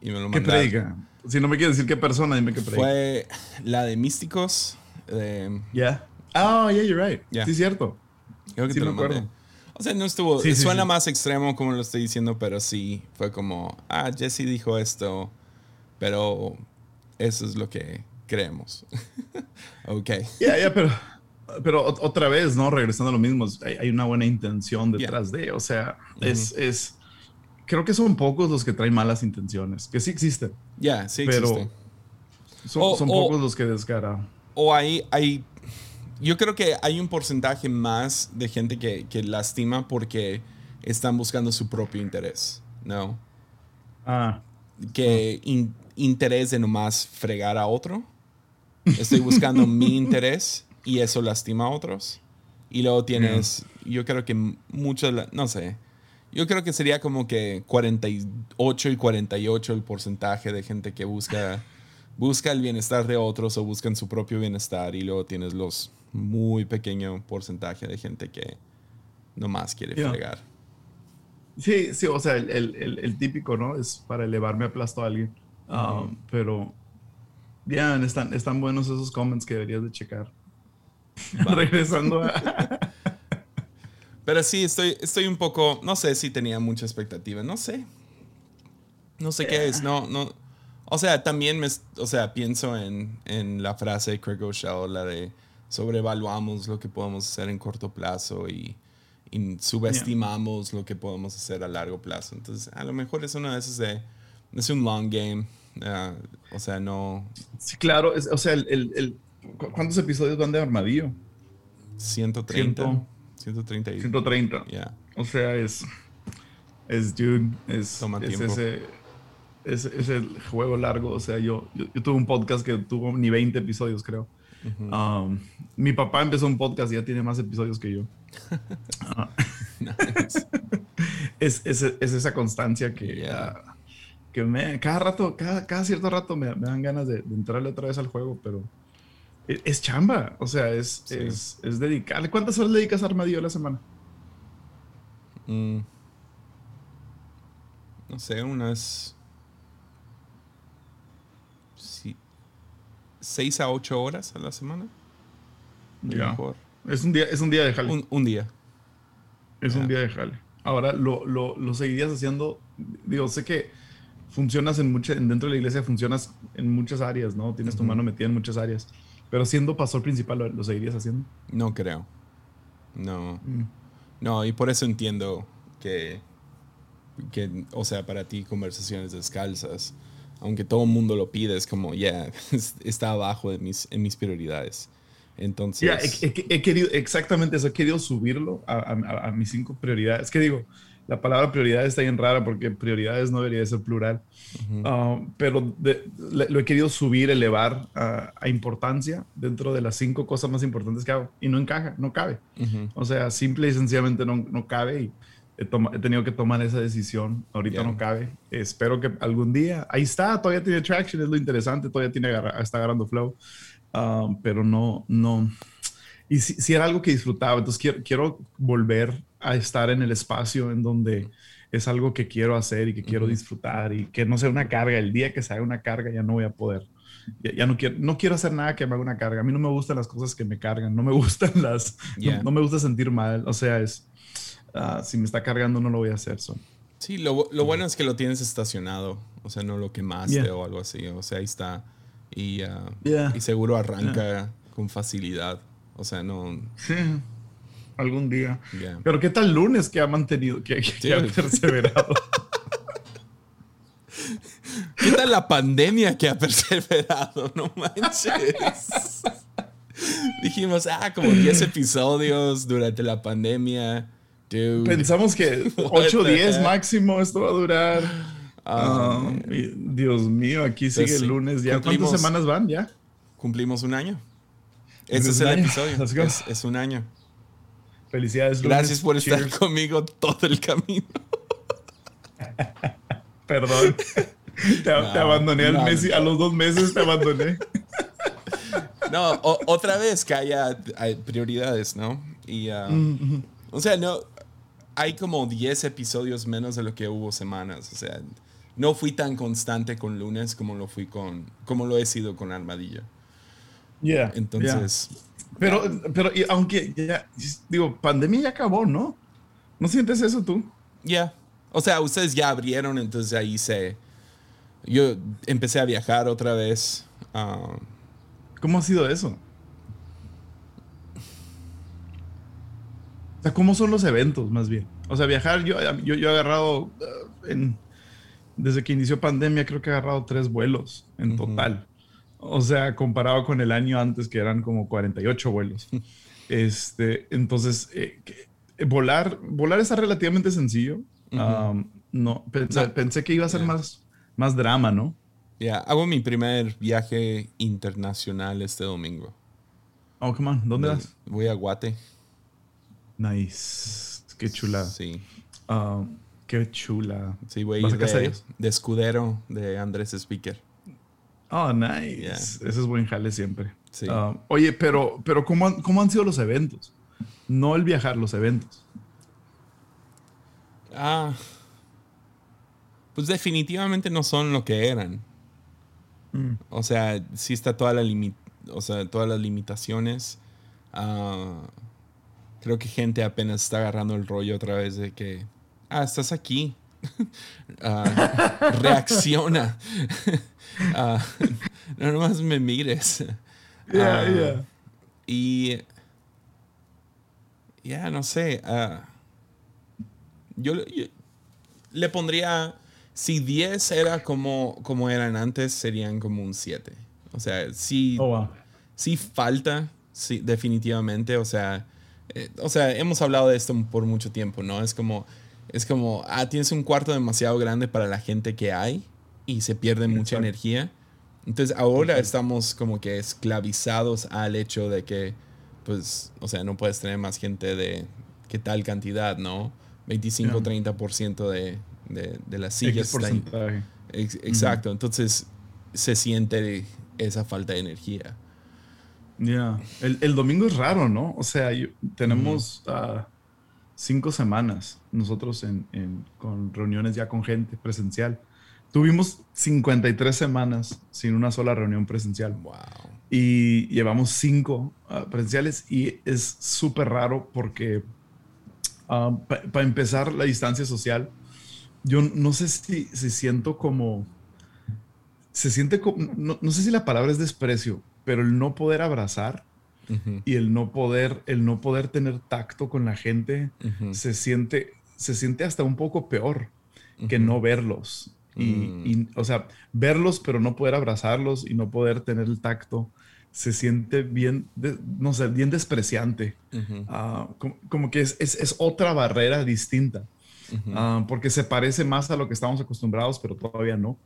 Y me lo ¿Qué prédica? Si no me quieres decir qué persona, dime qué prédica. Fue la de Místicos. Yeah. Oh, yeah, you're right. Sí, cierto. Creo que sí, te lo acuerdo. O sea, no estuvo. suena más extremo como lo estoy diciendo, pero sí. Fue como, ah, Jesse dijo esto. Pero eso es lo que creemos. ok. Ya, ya, pero, pero otra vez, ¿no? Regresando a lo mismo, hay, una buena intención detrás de, o sea, es, es, creo que son pocos los que traen malas intenciones, que sí existen. Ya, sí pero Son, son pocos los que descaran. o hay, hay, yo creo que hay un porcentaje más de gente que, que lastima porque están buscando su propio interés, ¿no? Ah. Que in- interés de nomás fregar a otro. Estoy buscando mi interés y eso lastima a otros. Y luego tienes, yo creo que muchos, no sé, yo creo que sería como que 48 y 48 el porcentaje de gente que busca, busca el bienestar de otros o buscan su propio bienestar y luego tienes los muy pequeño porcentaje de gente que nomás quiere Yeah. fregar. Sí, sí, o sea, el, el- el- el típico, ¿no? Es para elevarme aplasto a alguien. Ah. Pero, bien, están, están buenos esos comments que deberías de checar. Regresando a... Pero sí, estoy, estoy un poco, no sé si tenía mucha expectativa, no sé. No sé qué es, no, no. O sea, también me, o sea, pienso en, en la frase de Craig O'Shell, la de sobrevaluamos lo que podemos hacer en corto plazo y, y subestimamos lo que podemos hacer a largo plazo. Entonces, a lo mejor es una de esas de, es un long game. Ah, o sea, no Sí, claro, es- o sea, el, el- el- ¿cu- ¿cuántos episodios van de Armadillo? 130. Ciento- 130. y- 130. Yeah. O sea, es. Es, dude, es, Toma es tiempo. ese. Es, es el juego largo. O sea, yo, yo, yo tuve un podcast que tuvo ni 20 episodios, creo. Um, mi papá empezó un podcast y ya tiene más episodios que yo. Ah, Nice. es, es, es esa constancia que, Yeah. Que me, cada rato, cada, cada cierto rato me, me dan ganas de, de entrarle otra vez al juego, pero es, es chamba. O sea, es, Sí. es, es dedicarle. ¿Cuántas horas le dedicas a Armadillo a la semana? Mm. No sé, unas. Sí. ¿Seis a ocho horas a la semana? Mejor. Es un día, es un día de jale. Un, un día. Es un día de jale. Ahora, lo, lo, lo seguirías haciendo. Digo, sé que funcionas en muchas. Dentro de la iglesia funcionas en muchas áreas, ¿no? Tienes tu Ujú. mano metida en muchas áreas. Pero siendo pastor principal, ¿lo, lo seguirías haciendo? No creo. No. Mm. No, y por eso entiendo que. que o sea, para ti, conversaciones descalzas. Aunque todo el mundo lo pide, es como, ya, está abajo de mis, en mis prioridades. Entonces. Ya, he, he- he querido, exactamente eso, he querido subirlo a, a- a mis cinco prioridades. Que digo, la palabra prioridad está bien rara porque prioridades no debería de ser plural. Ujú. Ah, pero de- le- lo he querido subir, elevar a, a importancia dentro de las cinco cosas más importantes que hago. Y no encaja, no cabe. Ujú. O sea, simple y sencillamente no, no cabe y he, he tenido que tomar esa decisión. Ahorita Ya. no cabe. Espero que algún día, ahí está, todavía tiene traction, es lo interesante, todavía tiene está agarrando flow. Ah, pero no, no. Y si, si era algo que disfrutaba, entonces quiero, quiero volver a estar en el espacio en donde es algo que quiero hacer y que quiero Ujú. disfrutar y que no sea una carga. El día que se haga una carga ya no voy a poder. Ya, ya no, quiero, no quiero hacer nada que me haga una carga. A mí no me gustan las cosas que me cargan, no me gustan las... no- Yeah. No, me gusta sentir mal. O sea, es... ah, si me está cargando no lo voy a hacer. so. Sí, lo, lo bueno es que lo tienes estacionado, o sea, no lo quemaste Yeah. o algo así, o sea, ahí está. Y, ah, Yeah. y seguro arranca con facilidad, o sea, no... Sí, algún día. yeah. Pero ¿qué tal lunes que ha mantenido, que, que ha perseverado? ¿Qué tal la pandemia que ha perseverado? No manches. Dijimos, ah, como 10 episodios durante la pandemia. Dude. Pensamos que What 8 o the 10 heck? máximo esto va a durar. Ah, Ah, Dios mío, aquí sigue el lunes ya. ¿Cuántas semanas van ya? cumplimos un año. Ese Es el año. episodio. Es un año. Felicidades, lunes. Gracias por estar conmigo todo el camino. Perdón. Te, te No, abandoné al no. mes y a los dos meses te abandoné. No, o- otra vez que haya hay prioridades, ¿no? Y, ah, Mm, o sea, no, hay como 10 episodios menos de lo que hubo semanas. O sea, no fui tan constante con lunes como lo fui con, como lo he sido con Armadillo. Yeah, Entonces, yeah. Pero, pero y aunque ya, digo, pandemia ya acabó, ¿no? ¿No sientes eso tú? ya. O sea, ustedes ya abrieron, entonces ahí se... Yo empecé a viajar otra vez. ah, ¿Cómo ha sido eso? O sea, ¿cómo son los eventos más bien? O sea, viajar, yo, yo, yo he agarrado, uh, en- desde que inició pandemia, creo que he agarrado tres vuelos en total. O sea, comparado con el año antes que eran como 48 vuelos. Este, entonces, eh, volar, volar está relativamente sencillo. Um, no, pensé, que iba a ser más, más drama, ¿no? Ya, hago mi primer viaje internacional este domingo. Oh, come on. ¿Dónde vas? Voy a Guate. Nice. Qué chula. Sí. Ah, qué chula. Sí, voy a ir de, de, escudero de Andrés Speaker. Oh, nice. Ese es buen jale siempre. Sí. Ah, oye, pero, pero ¿cómo, han, ¿cómo han sido los eventos? No el viajar, los eventos. Ah. Pues definitivamente no son lo que eran. Mm. O sea, sí está toda la o sea, todas las limitaciones. Ah, creo que gente apenas está agarrando el rollo otra vez de que, ah, estás aquí. Ah, reacciona. uh, no nomás me mires. Y ya, no sé. Yo, le pondría, si 10 era como, como eran antes, serían como un 7. O sea, sí, oh, sí falta, sí, definitivamente. O sea, eh, o sea, hemos hablado de esto por mucho tiempo, ¿no? Es como, es como, ah, tienes un cuarto demasiado grande para la gente que hay y se pierde mucha energía. Entonces ahora estamos como que esclavizados al hecho de que, pues, o sea, no puedes tener más gente de qué tal cantidad, ¿no? 25, 30% de, de, de las sillas. exacto, entonces se siente esa falta de energía. Ya, el, el, domingo es raro, ¿no? O sea, tenemos ah, cinco semanas nosotros en, en, con reuniones ya con gente presencial. Tuvimos 53 semanas sin una sola reunión presencial. Wow. Y llevamos cinco ah, presenciales y es súper raro porque ah, para empezar la distancia social, yo no sé si, si siento como se siente como, no, sé si la palabra es desprecio, pero el no poder abrazar y el no poder, el no poder tener tacto con la gente, se siente, se siente hasta un poco peor que no verlos. Y, mm. o sea, verlos pero no poder abrazarlos y no poder tener el tacto, se siente bien, no sé, bien despreciante. Ah, como, que es, es, otra barrera distinta. Ah, porque se parece más a lo que estamos acostumbrados, pero todavía no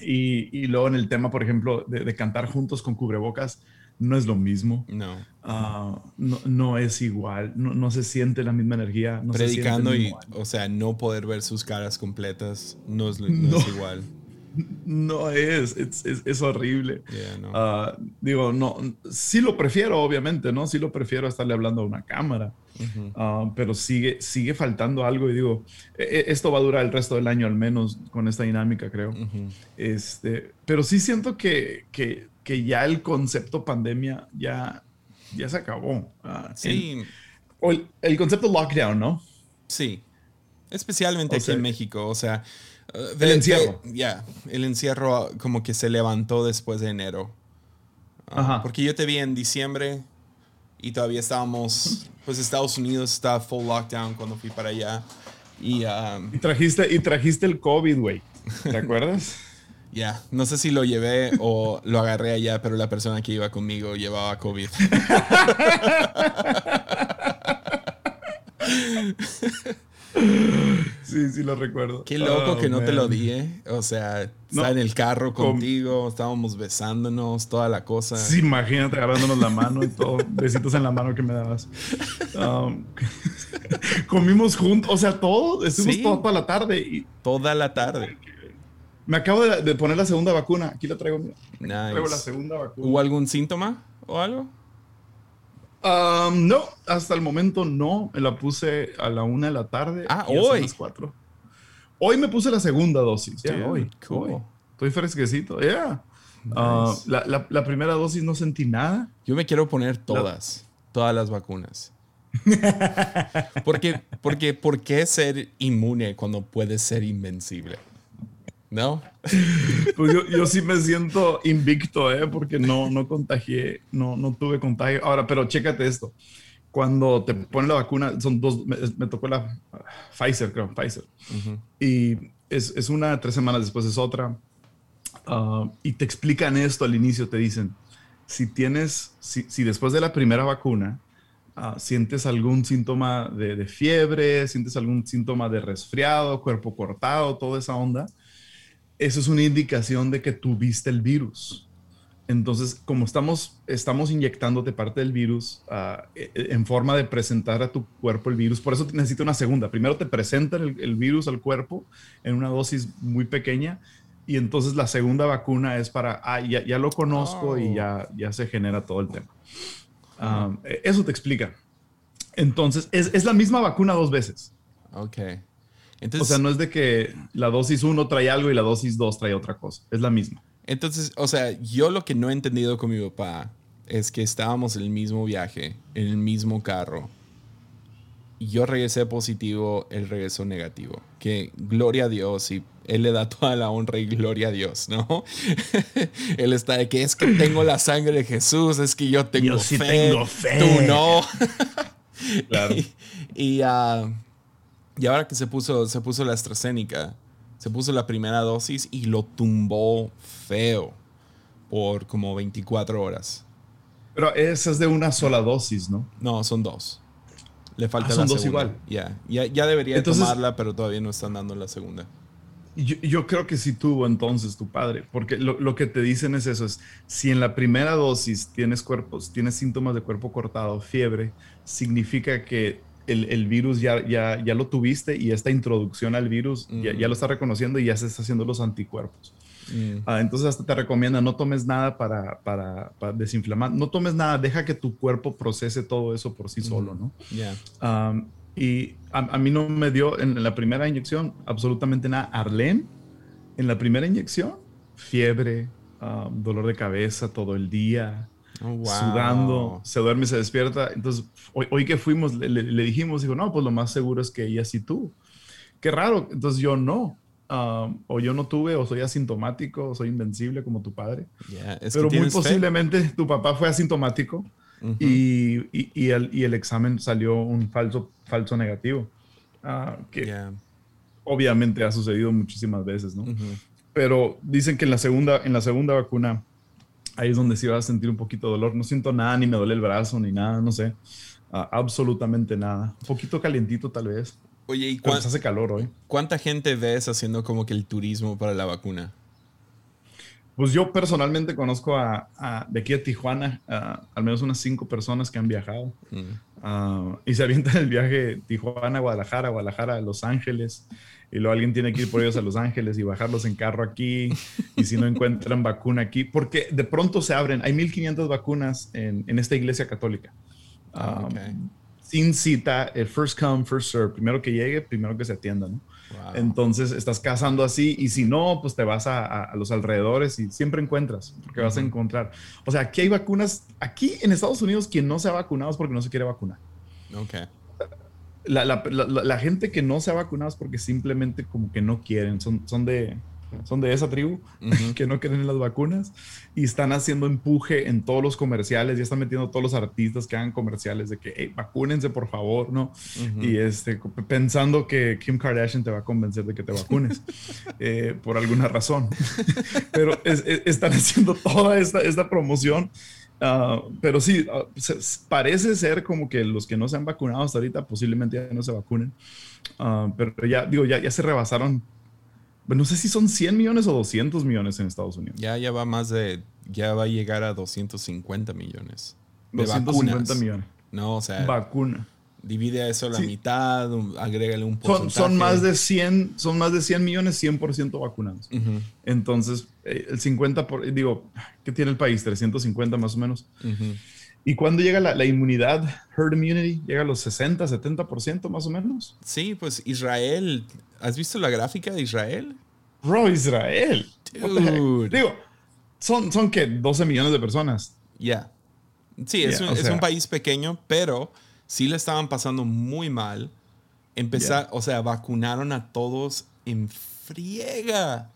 y, luego en el tema, por ejemplo, de, cantar juntos con cubrebocas, no es lo mismo. No. Ah, no, no, es igual, no, no, se siente la misma energía. Predicando y, o sea, no poder ver sus caras completas no es, no es igual. No es, es, es, horrible. Ah, digo, no, sí lo prefiero, obviamente, ¿no? Sí lo prefiero estarle hablando a una cámara, ah, pero sigue, sigue faltando algo y digo, e, e, esto va a durar el resto del año al menos con esta dinámica, creo. este, pero sí siento que, que, que, ya el concepto pandemia ya, ya se acabó. Ah, sí. o el, concepto lockdown, ¿no? Sí, especialmente aquí en México, o sea el encierro. Ya, el encierro como que se levantó después de enero. Ah, Ajá. Porque yo te vi en diciembre y todavía estábamos, pues Estados Unidos estaba full lockdown cuando fui para allá. Y, y trajiste, y trajiste el COVID, güey. ¿Te acuerdas? Ya, no sé si lo llevé o lo agarré allá, pero la persona que iba conmigo llevaba COVID. Sí, sí lo recuerdo. Qué loco que no te lo di, ¿eh? O sea, está en el carro contigo, estábamos besándonos, toda la cosa. Sí, imagínate agarrándonos la mano y todo, besitos en la mano que me dabas. Um, comimos juntos, o sea, todo, estuvimos toda la tarde. Y... Toda la tarde. Me acabo de, poner la segunda vacuna, aquí la traigo. Traigo la segunda vacuna. ¿Hubo algún síntoma o algo? no, hasta el momento no. Me la puse a la una de la tarde. Ah, hoy. Las cuatro. Hoy me puse la segunda dosis. hoy, Estoy fresquecito. Yeah. Ah, la, primera dosis no sentí nada. Yo me quiero poner todas, todas las vacunas. porque, porque, ¿por qué ser inmune cuando puedes ser invencible? ¿No? Pues yo, sí me siento invicto, ¿eh? Porque no, no contagié, no, no tuve contagio. Ahora, pero chécate esto. Cuando te ponen la vacuna, son dos, me, tocó la Pfizer, creo, Pfizer. Y es, es, una, tres semanas después es otra. Ah, y te explican esto al inicio, te dicen, si tienes, si, después de la primera vacuna ah, sientes algún síntoma de, fiebre, sientes algún síntoma de resfriado, cuerpo cortado, toda esa onda, eso es una indicación de que tuviste el virus. Entonces, como estamos, estamos inyectándote parte del virus ah, e, e, en forma de presentar a tu cuerpo el virus, por eso necesita una segunda. Primero te presentan el, el virus al cuerpo en una dosis muy pequeña y entonces la segunda vacuna es para, ah, ya, ya lo conozco y ya, oh. ya se genera todo el tema. Ah, e, eso te explica. Entonces, es, es, la misma vacuna dos veces. Ok. Entonces, o sea, no es de que la dosis 1 trae algo y la dosis 2 trae otra cosa. Es la misma. Entonces, o sea, yo lo que no he entendido con mi papá es que estábamos en el mismo viaje, en el mismo carro. Y yo regresé positivo, él regresó negativo. Que gloria a Dios y él le da toda la honra y gloria a Dios, ¿no? él está de que es que tengo la sangre de Jesús, es que yo tengo yo sí tengo fe. Tú no. claro. Y, ah, y, ahora que se puso, se puso la AstraZeneca, se puso la primera dosis y lo tumbó feo por como 24 horas. Pero esa es de una sola dosis, ¿no? No, son dos. Le falta ah, son dos igual. Ya, ya, ya debería tomarla, pero todavía no están dando la segunda. Yo, creo que sí tuvo entonces tu padre, porque lo, que te dicen es eso, es si en la primera dosis tienes cuerpos, tienes síntomas de cuerpo cortado, fiebre, significa que el, virus ya, ya, ya lo tuviste y esta introducción al virus ya, lo está reconociendo y ya se está haciendo los anticuerpos. Mm. Ah, entonces hasta te recomienda no tomes nada para, para, desinflamar, no tomes nada, deja que tu cuerpo procese todo eso por sí solo, ¿no? Ya. Y a, mí no me dio en la primera inyección absolutamente nada. Arlen, en la primera inyección, fiebre, um, dolor de cabeza todo el día, oh, sudando, se duerme y se despierta. Entonces, hoy, que fuimos, le, dijimos, dijo, no, pues lo más seguro es que ella sí tú. Qué raro, entonces yo no. Um, o yo no tuve, o soy asintomático, o soy invencible como tu padre. Pero muy posiblemente tu papá fue asintomático y, y, el, y, el, examen salió un falso, falso negativo. Ah, que obviamente ha sucedido muchísimas veces, ¿no? Pero dicen que en la, segunda, en la segunda vacuna, ahí es donde sí vas a sentir un poquito de dolor. No siento nada, ni me duele el brazo, ni nada, no sé. Absolutamente nada. Un poquito calientito tal vez. Oye, ¿y cuánto hace calor hoy? ¿Cuánta gente ves haciendo como que el turismo para la vacuna? Pues yo personalmente conozco a, de aquí a Tijuana, al menos unas cinco personas que han viajado mm. ah, y se avientan el viaje Tijuana, Guadalajara, Guadalajara, Los Ángeles. Y luego alguien tiene que ir por ellos a Los Ángeles y bajarlos en carro aquí. Y si no encuentran vacuna aquí, porque de pronto se abren, hay 1500 vacunas en, en esta iglesia católica. Ah, sin cita, el first come, first serve. Primero que llegue, primero que se atienda, ¿no? Entonces estás cazando así y si no, pues te vas a, los alrededores y siempre encuentras, porque vas a encontrar. O sea, aquí hay vacunas, aquí en Estados Unidos quien no se ha vacunado es porque no se quiere vacunar. Ok. La, la, la, gente que no se ha vacunado es porque simplemente como que no quieren, son, son de, son de esa tribu que no creen en las vacunas y están haciendo empuje en todos los comerciales, ya están metiendo todos los artistas que hagan comerciales de que hey, vacúnense por favor, ¿no? Y este, pensando que Kim Kardashian te va a convencer de que te vacunes eh, por alguna razón. Pero están haciendo toda esta, esta promoción. Ah, pero sí, ah, parece ser como que los que no se han vacunado hasta ahorita posiblemente ya no se vacunen. Ah, pero ya, digo, ya, ya se rebasaron no sé si son 100 millones o 200 millones en Estados Unidos. Ya, ya va más de, ya va a llegar a 250 millones. De 250 millones. No, o sea. Vacuna. Divide eso a la mitad, agrégale un porcentaje. Son, son, más de 100, son más de 100 millones 100% vacunados. Entonces, eh, el 50, por, digo, ¿qué tiene el país? 350 más o menos. ¿Y cuándo llega la, la, inmunidad, herd immunity? ¿Llega a los 60, 70% más o menos? Sí, pues Israel. ¿Has visto la gráfica de Israel? Bro, Israel. Digo, son, son que 12 millones de personas. Ya. Sí, es, un, es un, país pequeño, pero sí le estaban pasando muy mal. Empezar, o sea, vacunaron a todos en friega.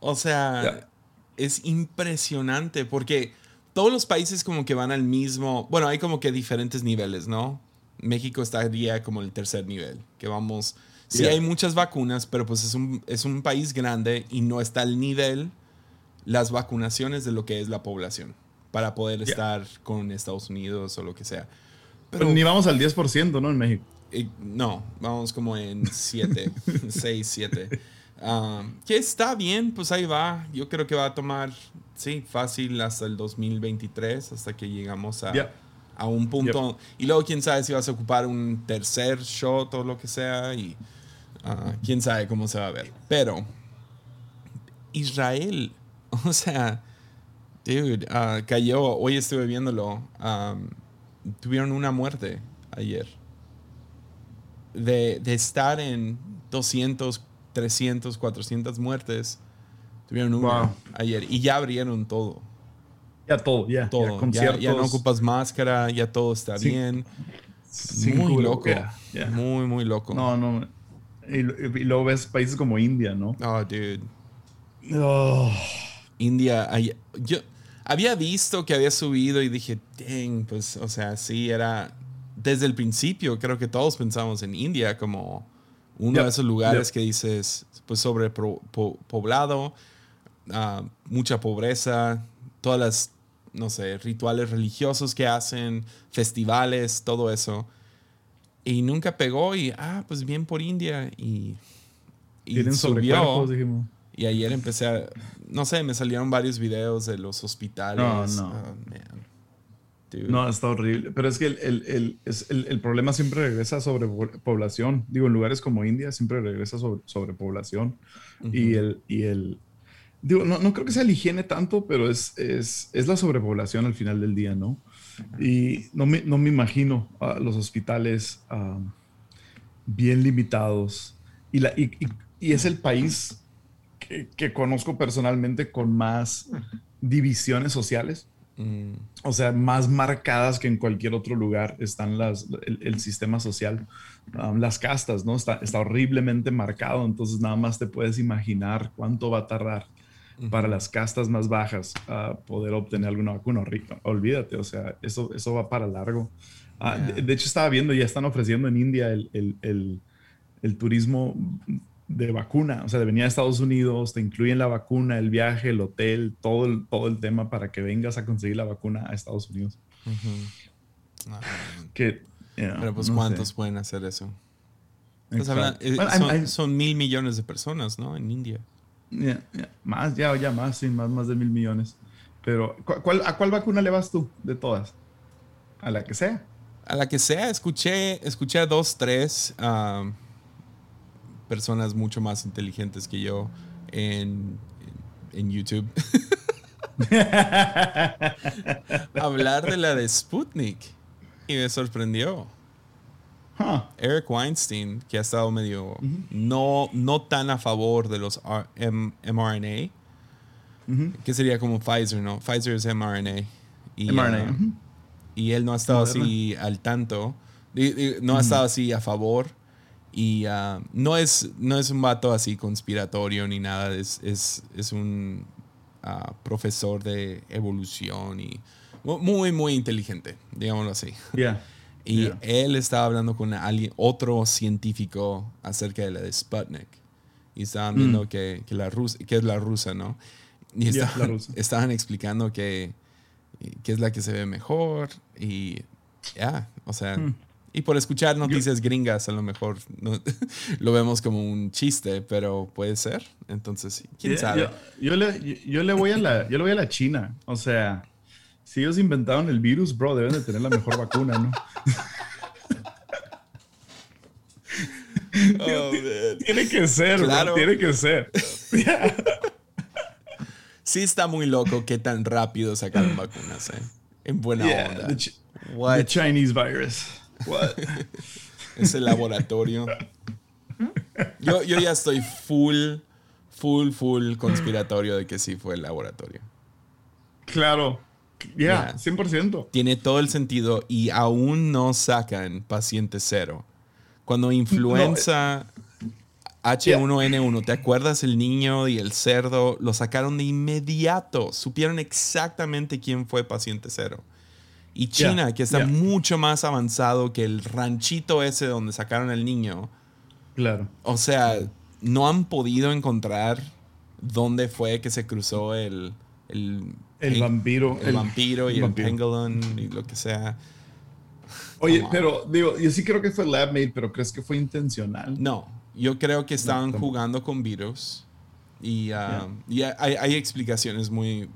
O sea, es impresionante porque todos los países como que van al mismo, bueno, hay como que diferentes niveles, ¿no? México estaría como el tercer nivel, que vamos, sí hay muchas vacunas, pero pues es un, es un país grande y no está al nivel las vacunaciones de lo que es la población para poder estar con Estados Unidos o lo que sea. Pero, ni vamos al 10%, ¿no? En México. Eh, no, vamos como en 7, 6, 7. que está bien, pues ahí va. Yo creo que va a tomar, sí, fácil hasta el 2023, hasta que llegamos a, a un punto. Y luego, quién sabe si vas a ocupar un tercer shot o lo que sea. Y ah, quién sabe cómo se va a ver. Pero, Israel, o sea, dude, ah, cayó. Hoy estuve viéndolo. Tuvieron una muerte ayer de, estar en 200, 300, 400 muertes, tuvieron una ayer y ya abrieron todo. Ya todo, ya. Todo. Ya, no ocupas máscara, ya todo está bien. muy loco. Muy, muy loco. No, no. Y, luego ves países como India, ¿no? Oh, dude. Oh. India, yo había visto que había subido y dije, dang, pues, o sea, sí, era desde el principio creo que todos pensamos en India como uno de esos lugares que dices, pues sobrepoblado, ah, mucha pobreza, todas las, no sé, rituales religiosos que hacen, festivales, todo eso. Y nunca pegó y, ah, pues bien por India. Y, y subió. Y ayer empecé a, no sé, me salieron varios videos de los hospitales. No, no. Ah, no, está horrible. Pero es que el, el, problema siempre regresa sobre población. Digo, en lugares como India siempre regresa sobre, sobre población. Y el... Y el digo, no, no, creo que sea la higiene tanto, pero es, es, es, la sobrepoblación al final del día, ¿no? Y no me, no me imagino a los hospitales bien limitados. Y, la, y, y, es el país que, que conozco personalmente con más divisiones sociales o sea, más marcadas que en cualquier otro lugar están las, el, sistema social, um, las castas, ¿no? Está, está horriblemente marcado, entonces nada más te puedes imaginar cuánto va a tardar para las castas más bajas a poder obtener alguna vacuna. Olvídate, o sea, eso, eso va para largo. Ah, de, hecho, estaba viendo, ya están ofreciendo en India el, el, el turismo de vacuna, o sea, de venir a Estados Unidos, te incluyen la vacuna, el viaje, el hotel, todo el, todo el tema para que vengas a conseguir la vacuna a Estados Unidos. Ah, Pero pues cuántos pueden hacer eso. Pues eh, son, mil millones de personas, ¿no? En India. Más, ya, ya más, sí, más, más de mil millones. Pero, ¿cuál, ¿a cuál vacuna le vas tú de todas? ¿A la que sea? A la que sea, escuché, escuché a dos, tres personas mucho más inteligentes que yo en, en, YouTube. Hablar de la de Sputnik. Y me sorprendió. Eric Weinstein, que ha estado medio no, no tan a favor de los mRNA, que sería como Pfizer, ¿no? Pfizer es mRNA. Y, mRNA. y él no ha estado así al tanto, no ha estado así a favor y ah, no, es, no es un vato así conspiratorio ni nada, es, es, es un ah, profesor de evolución y muy, muy inteligente, digámoslo así. Y él estaba hablando con alguien, otro científico acerca de la de Sputnik. Y estaban viendo mm. que, que, la rusa, que es la rusa, ¿no? Y estaban, explicando que, que, es la que se ve mejor. Y ya, o sea, mm. Y por escuchar noticias gringas, a lo mejor lo vemos como un chiste, pero puede ser. Entonces, quién sabe. Yo, le, yo, le, voy a la, yo le voy a la China. O sea, si ellos inventaron el virus, bro, deben de tener la mejor vacuna, ¿no? Oh, tiene que ser, claro. tiene que ser. sí está muy loco qué tan rápido sacaron vacunas, ¿eh? En buena onda. the Chinese virus. Ese laboratorio. Yo, yo ya estoy full, full, full conspiratorio de que sí fue el laboratorio. Claro. Ya, 100%. Tiene todo el sentido y aún no sacan paciente cero. Cuando influenza H1N1, ¿te acuerdas el niño y el cerdo? Lo sacaron de inmediato. Supieron exactamente quién fue paciente cero. Y China, que está mucho más avanzado que el ranchito ese donde sacaron el niño. Claro. O sea, no han podido encontrar dónde fue que se cruzó el... El, el vampiro. El, vampiro y el, pangolin y lo que sea. Oye, pero digo, yo sí creo que fue lab made, pero ¿crees que fue intencional? No, yo creo que estaban jugando con virus y, uh, y hay, hay, explicaciones muy,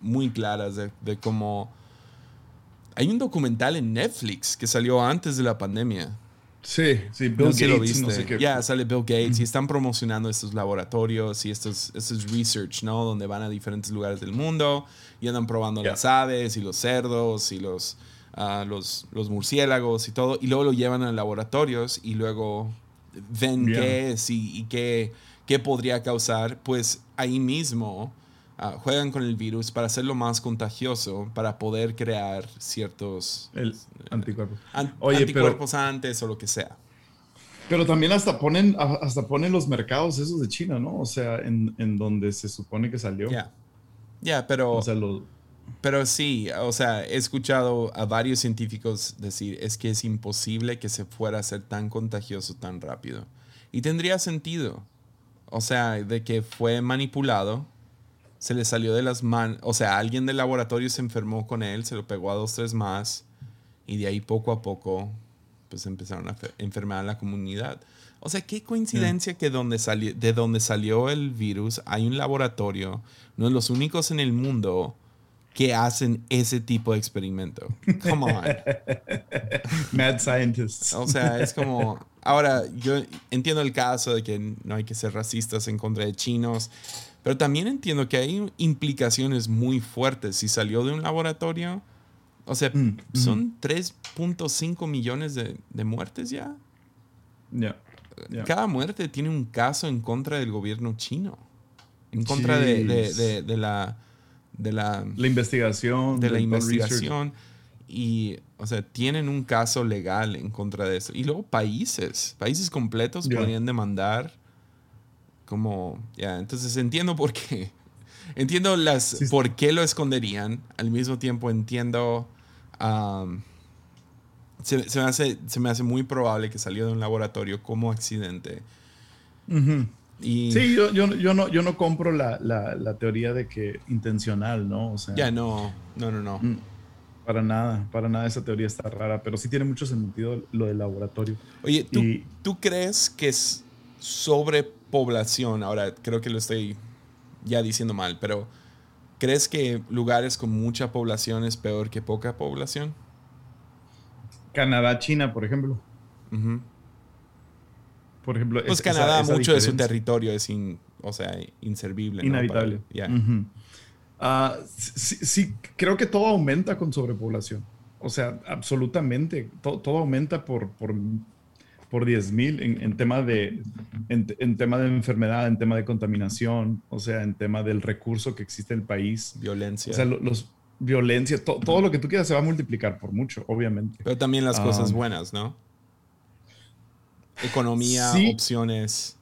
muy claras de, de cómo... Hay un documental en Netflix que salió antes de la pandemia Sí, sí, Bill Gates. No sé Ya, sale Bill Gates y están promocionando estos laboratorios y estos, estos research, ¿no? Donde van a diferentes lugares del mundo y andan probando las aves y los cerdos y los, uh, los, los, murciélagos y todo. Y luego lo llevan a laboratorios y luego ven qué es y, y qué, qué podría causar. Pues ahí mismo Ah, juegan con el virus para hacerlo más contagioso, para poder crear ciertos el anticuerpos, anticuerpos antes o lo que sea. Pero también hasta ponen, hasta ponen los mercados esos de China, ¿no? O sea, en, en donde se supone que salió. Ya, ya, pero... Pero sí, o sea, he escuchado a varios científicos decir, es que es imposible que se fuera a ser tan contagioso tan rápido. Y tendría sentido. O sea, de que fue manipulado se le salió de las manos, o sea, alguien del laboratorio se enfermó con él, se lo pegó a dos, tres más, y de ahí poco a poco, pues empezaron a enfermar a la comunidad. O sea, qué coincidencia que donde salió, de donde salió el virus hay un laboratorio, uno de los únicos en el mundo que hacen ese tipo de experimento. Come on. Mad scientists. O sea, es como. Ahora, yo entiendo el caso de que no hay que ser racistas en contra de chinos, pero también entiendo que hay implicaciones muy fuertes. Si salió de un laboratorio, o sea, mm, son 3.5 millones de, muertes ya. Cada muerte tiene un caso en contra del gobierno chino. En contra de, la... De la, la investigación. De la investigación. Y, o sea, tienen un caso legal en contra de eso. Y luego países, países completos podrían demandar como, ya, entonces entiendo por qué. Entiendo las, por qué lo esconderían. Al mismo tiempo entiendo... se, me hace, se me hace muy probable que salió de un laboratorio como accidente. y, sí, yo, yo, yo, no, yo no compro la, la, la, teoría de que intencional, ¿no? O sea, ya, no, no, no, no. Mm, para nada, para nada esa teoría está rara, pero sí tiene mucho sentido lo del laboratorio. Oye, ¿tú, ¿tú crees que es sobre población, ahora creo que lo estoy ya diciendo mal, pero ¿crees que lugares con mucha población es peor que poca población? Canadá, China, por ejemplo. Por ejemplo, pues Canadá, mucho de su territorio es o sea, inservible. Inhabitable. Ah, sí, creo que todo aumenta con sobrepoblación. O sea, absolutamente. todo aumenta por, por por 10 mil en, en, tema de, en, tema de enfermedad, en tema de contaminación, o sea, en tema del recurso que existe en el país. Violencia. O sea, los, violencia, todo lo que tú quieras se va a multiplicar por mucho, obviamente. Pero también las cosas ah. buenas, ¿no? Economía, opciones.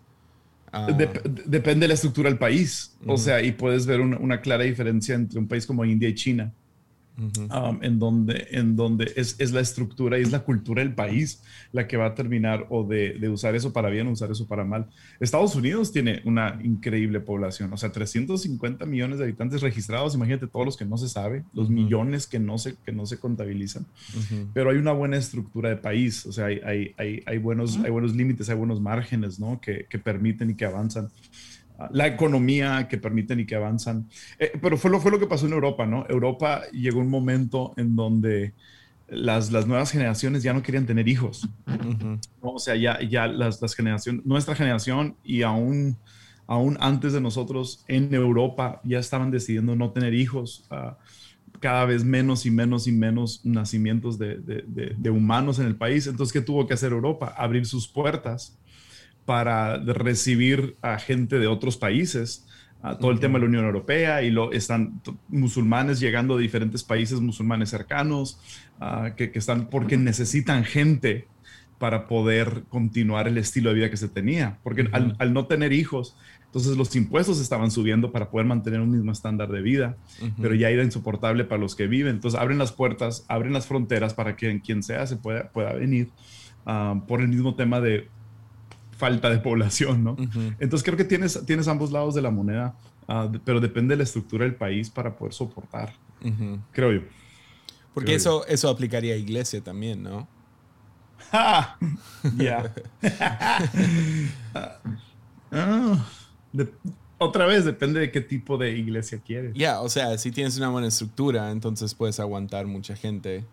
Ah. depende de la estructura del país. O sea, y puedes ver una, una, clara diferencia entre un país como India y China Um, en donde, en donde es, es, la estructura y es la cultura del país la que va a terminar o de, de, usar eso para bien o usar eso para mal. Estados Unidos tiene una increíble población, o sea, 350 millones de habitantes registrados, imagínate todos los que no se sabe, los millones que no se, que no se contabilizan, pero hay una buena estructura de país, o sea, hay, hay, hay, hay buenos, hay buenos límites, hay buenos márgenes, ¿no? Que, que permiten y que avanzan la economía que permiten y que avanzan. Eh, pero fue lo, fue lo que pasó en Europa, ¿no? Europa llegó un momento en donde las, las nuevas generaciones ya no querían tener hijos. O sea, ya, ya las, las generaciones, nuestra generación y aún, aún antes de nosotros en Europa ya estaban decidiendo no tener hijos. Ah, cada vez menos y menos y menos nacimientos de, de, de, humanos en el país. Entonces, ¿qué tuvo que hacer Europa? Abrir sus puertas para recibir a gente de otros países. a todo el tema de la Unión Europea y lo, están musulmanes llegando de diferentes países musulmanes cercanos, que, están porque necesitan gente para poder continuar el estilo de vida que se tenía. Porque al, no tener hijos, entonces los impuestos estaban subiendo para poder mantener un mismo estándar de vida, pero ya era insoportable para los que viven. Entonces abren las puertas, abren las fronteras para que quien sea se pueda, pueda venir por el mismo tema de falta de población, ¿no? Entonces creo que tienes, tienes ambos lados de la moneda, ah, pero depende de la estructura del país para poder soportar, creo yo. Porque eso, eso aplicaría a iglesia también, ¿no? Ya. Ah, otra vez, depende de qué tipo de iglesia quieres. Ya, o sea, si tienes una buena estructura, entonces puedes aguantar mucha gente.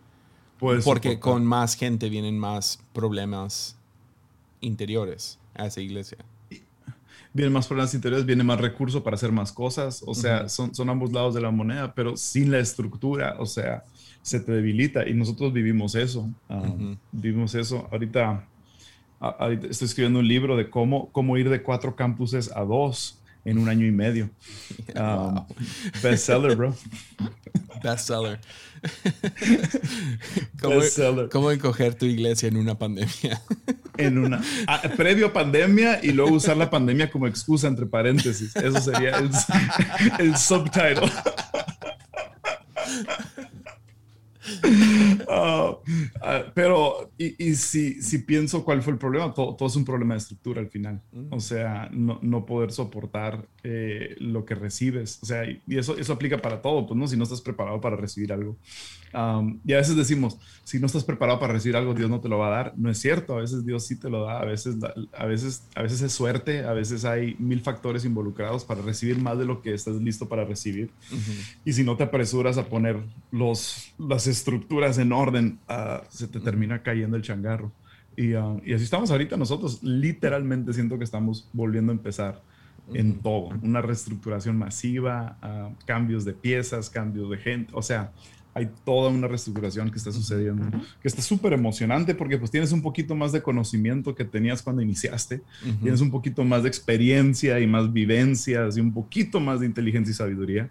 porque con más gente vienen más problemas interiores a esa iglesia. Vienen más problemas interiores, viene más recursos para hacer más cosas. O sea, son, son ambos lados de la moneda, pero sin la estructura, o sea, se te debilita y nosotros vivimos eso. Ah, vivimos eso. Ahorita, ahorita, estoy escribiendo un libro de cómo, cómo ir de cuatro campuses a dos en un año y medio. Um, bestseller, bro. Bestseller. ¿Cómo, ¿Cómo encoger tu iglesia en una pandemia? en una ah, previo pandemia y luego usar la pandemia como excusa entre paréntesis. Eso sería el, el subtitle. Ah, ah, pero, y, si, si, pienso cuál fue el problema, todo, todo, es un problema de estructura al final. O sea, no, no poder soportar eh, lo que recibes. O sea, y eso, eso aplica para todo, pues, ¿no? Si no estás preparado para recibir algo. Y a veces decimos, si no estás preparado para recibir algo, Dios no te lo va a dar. No es cierto, a veces Dios sí te lo da, a veces, a veces, a veces es suerte, a veces hay mil factores involucrados para recibir más de lo que estás listo para recibir. Y si no te apresuras a poner los, las estructuras en orden, ah, se te termina cayendo el changarro. Y, ah, y, así estamos ahorita nosotros. Literalmente siento que estamos volviendo a empezar en todo. Una reestructuración masiva, ah, cambios de piezas, cambios de gente. O sea, hay toda una reestructuración que está sucediendo, que está súper emocionante porque pues tienes un poquito más de conocimiento que tenías cuando iniciaste, tienes un poquito más de experiencia y más vivencias y un poquito más de inteligencia y sabiduría.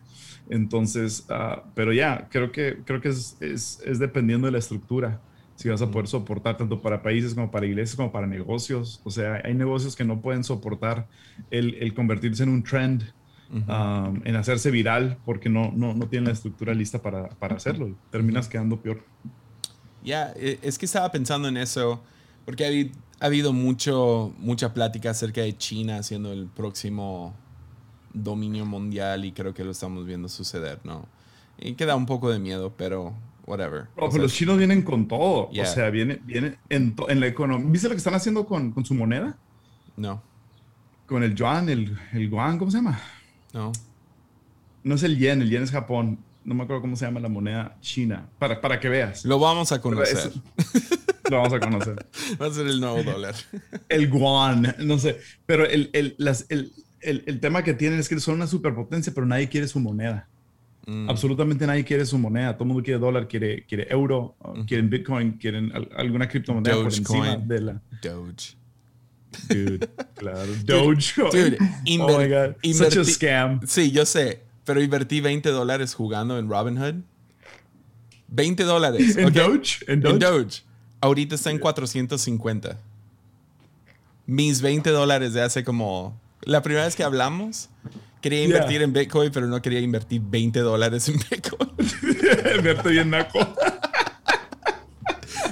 Entonces, ah, pero ya, creo que, creo que es, es, es, dependiendo de la estructura, si vas a poder soportar tanto para países como para iglesias como para negocios. O sea, hay negocios que no pueden soportar el, el convertirse en un trend, um, en hacerse viral, porque no, no, no tienen la estructura lista para, para hacerlo. Terminas quedando peor. Ya, e, es que estaba pensando en eso, porque ha, habido mucho, mucha plática acerca de China siendo el próximo dominio mundial y creo que lo estamos viendo suceder, ¿no? Y queda un poco de miedo, pero whatever. pero los chinos vienen con todo. O sea, viene, viene en, en la economía. ¿Viste lo que están haciendo con, con, su moneda? No. Con el yuan, el, el guan, ¿cómo se llama? No. No es el yen, el yen es Japón. No me acuerdo cómo se llama la moneda china. Para, para que veas. Lo vamos a conocer. lo vamos a conocer. Va a ser el nuevo dólar. el guan, no sé. Pero el, el, las, el el, el, tema que tienen es que son una superpotencia, pero nadie quiere su moneda. Mm. Absolutamente nadie quiere su moneda. Todo el mundo quiere dólar, quiere, quiere euro, quieren Bitcoin, quieren alguna criptomoneda por encima de la. Doge. Dude, claro. Dogecoin. Dude, oh my God. Such a scam. Sí, yo sé, pero invertí 20 dólares jugando en Robinhood. 20 dólares. ¿En, Doge? ¿En Doge? En Doge. Ahorita está en 450. Mis 20 dólares de hace como la primera vez que hablamos, quería invertir en Bitcoin, pero no quería invertir 20 dólares en Bitcoin. Invertir bien naco.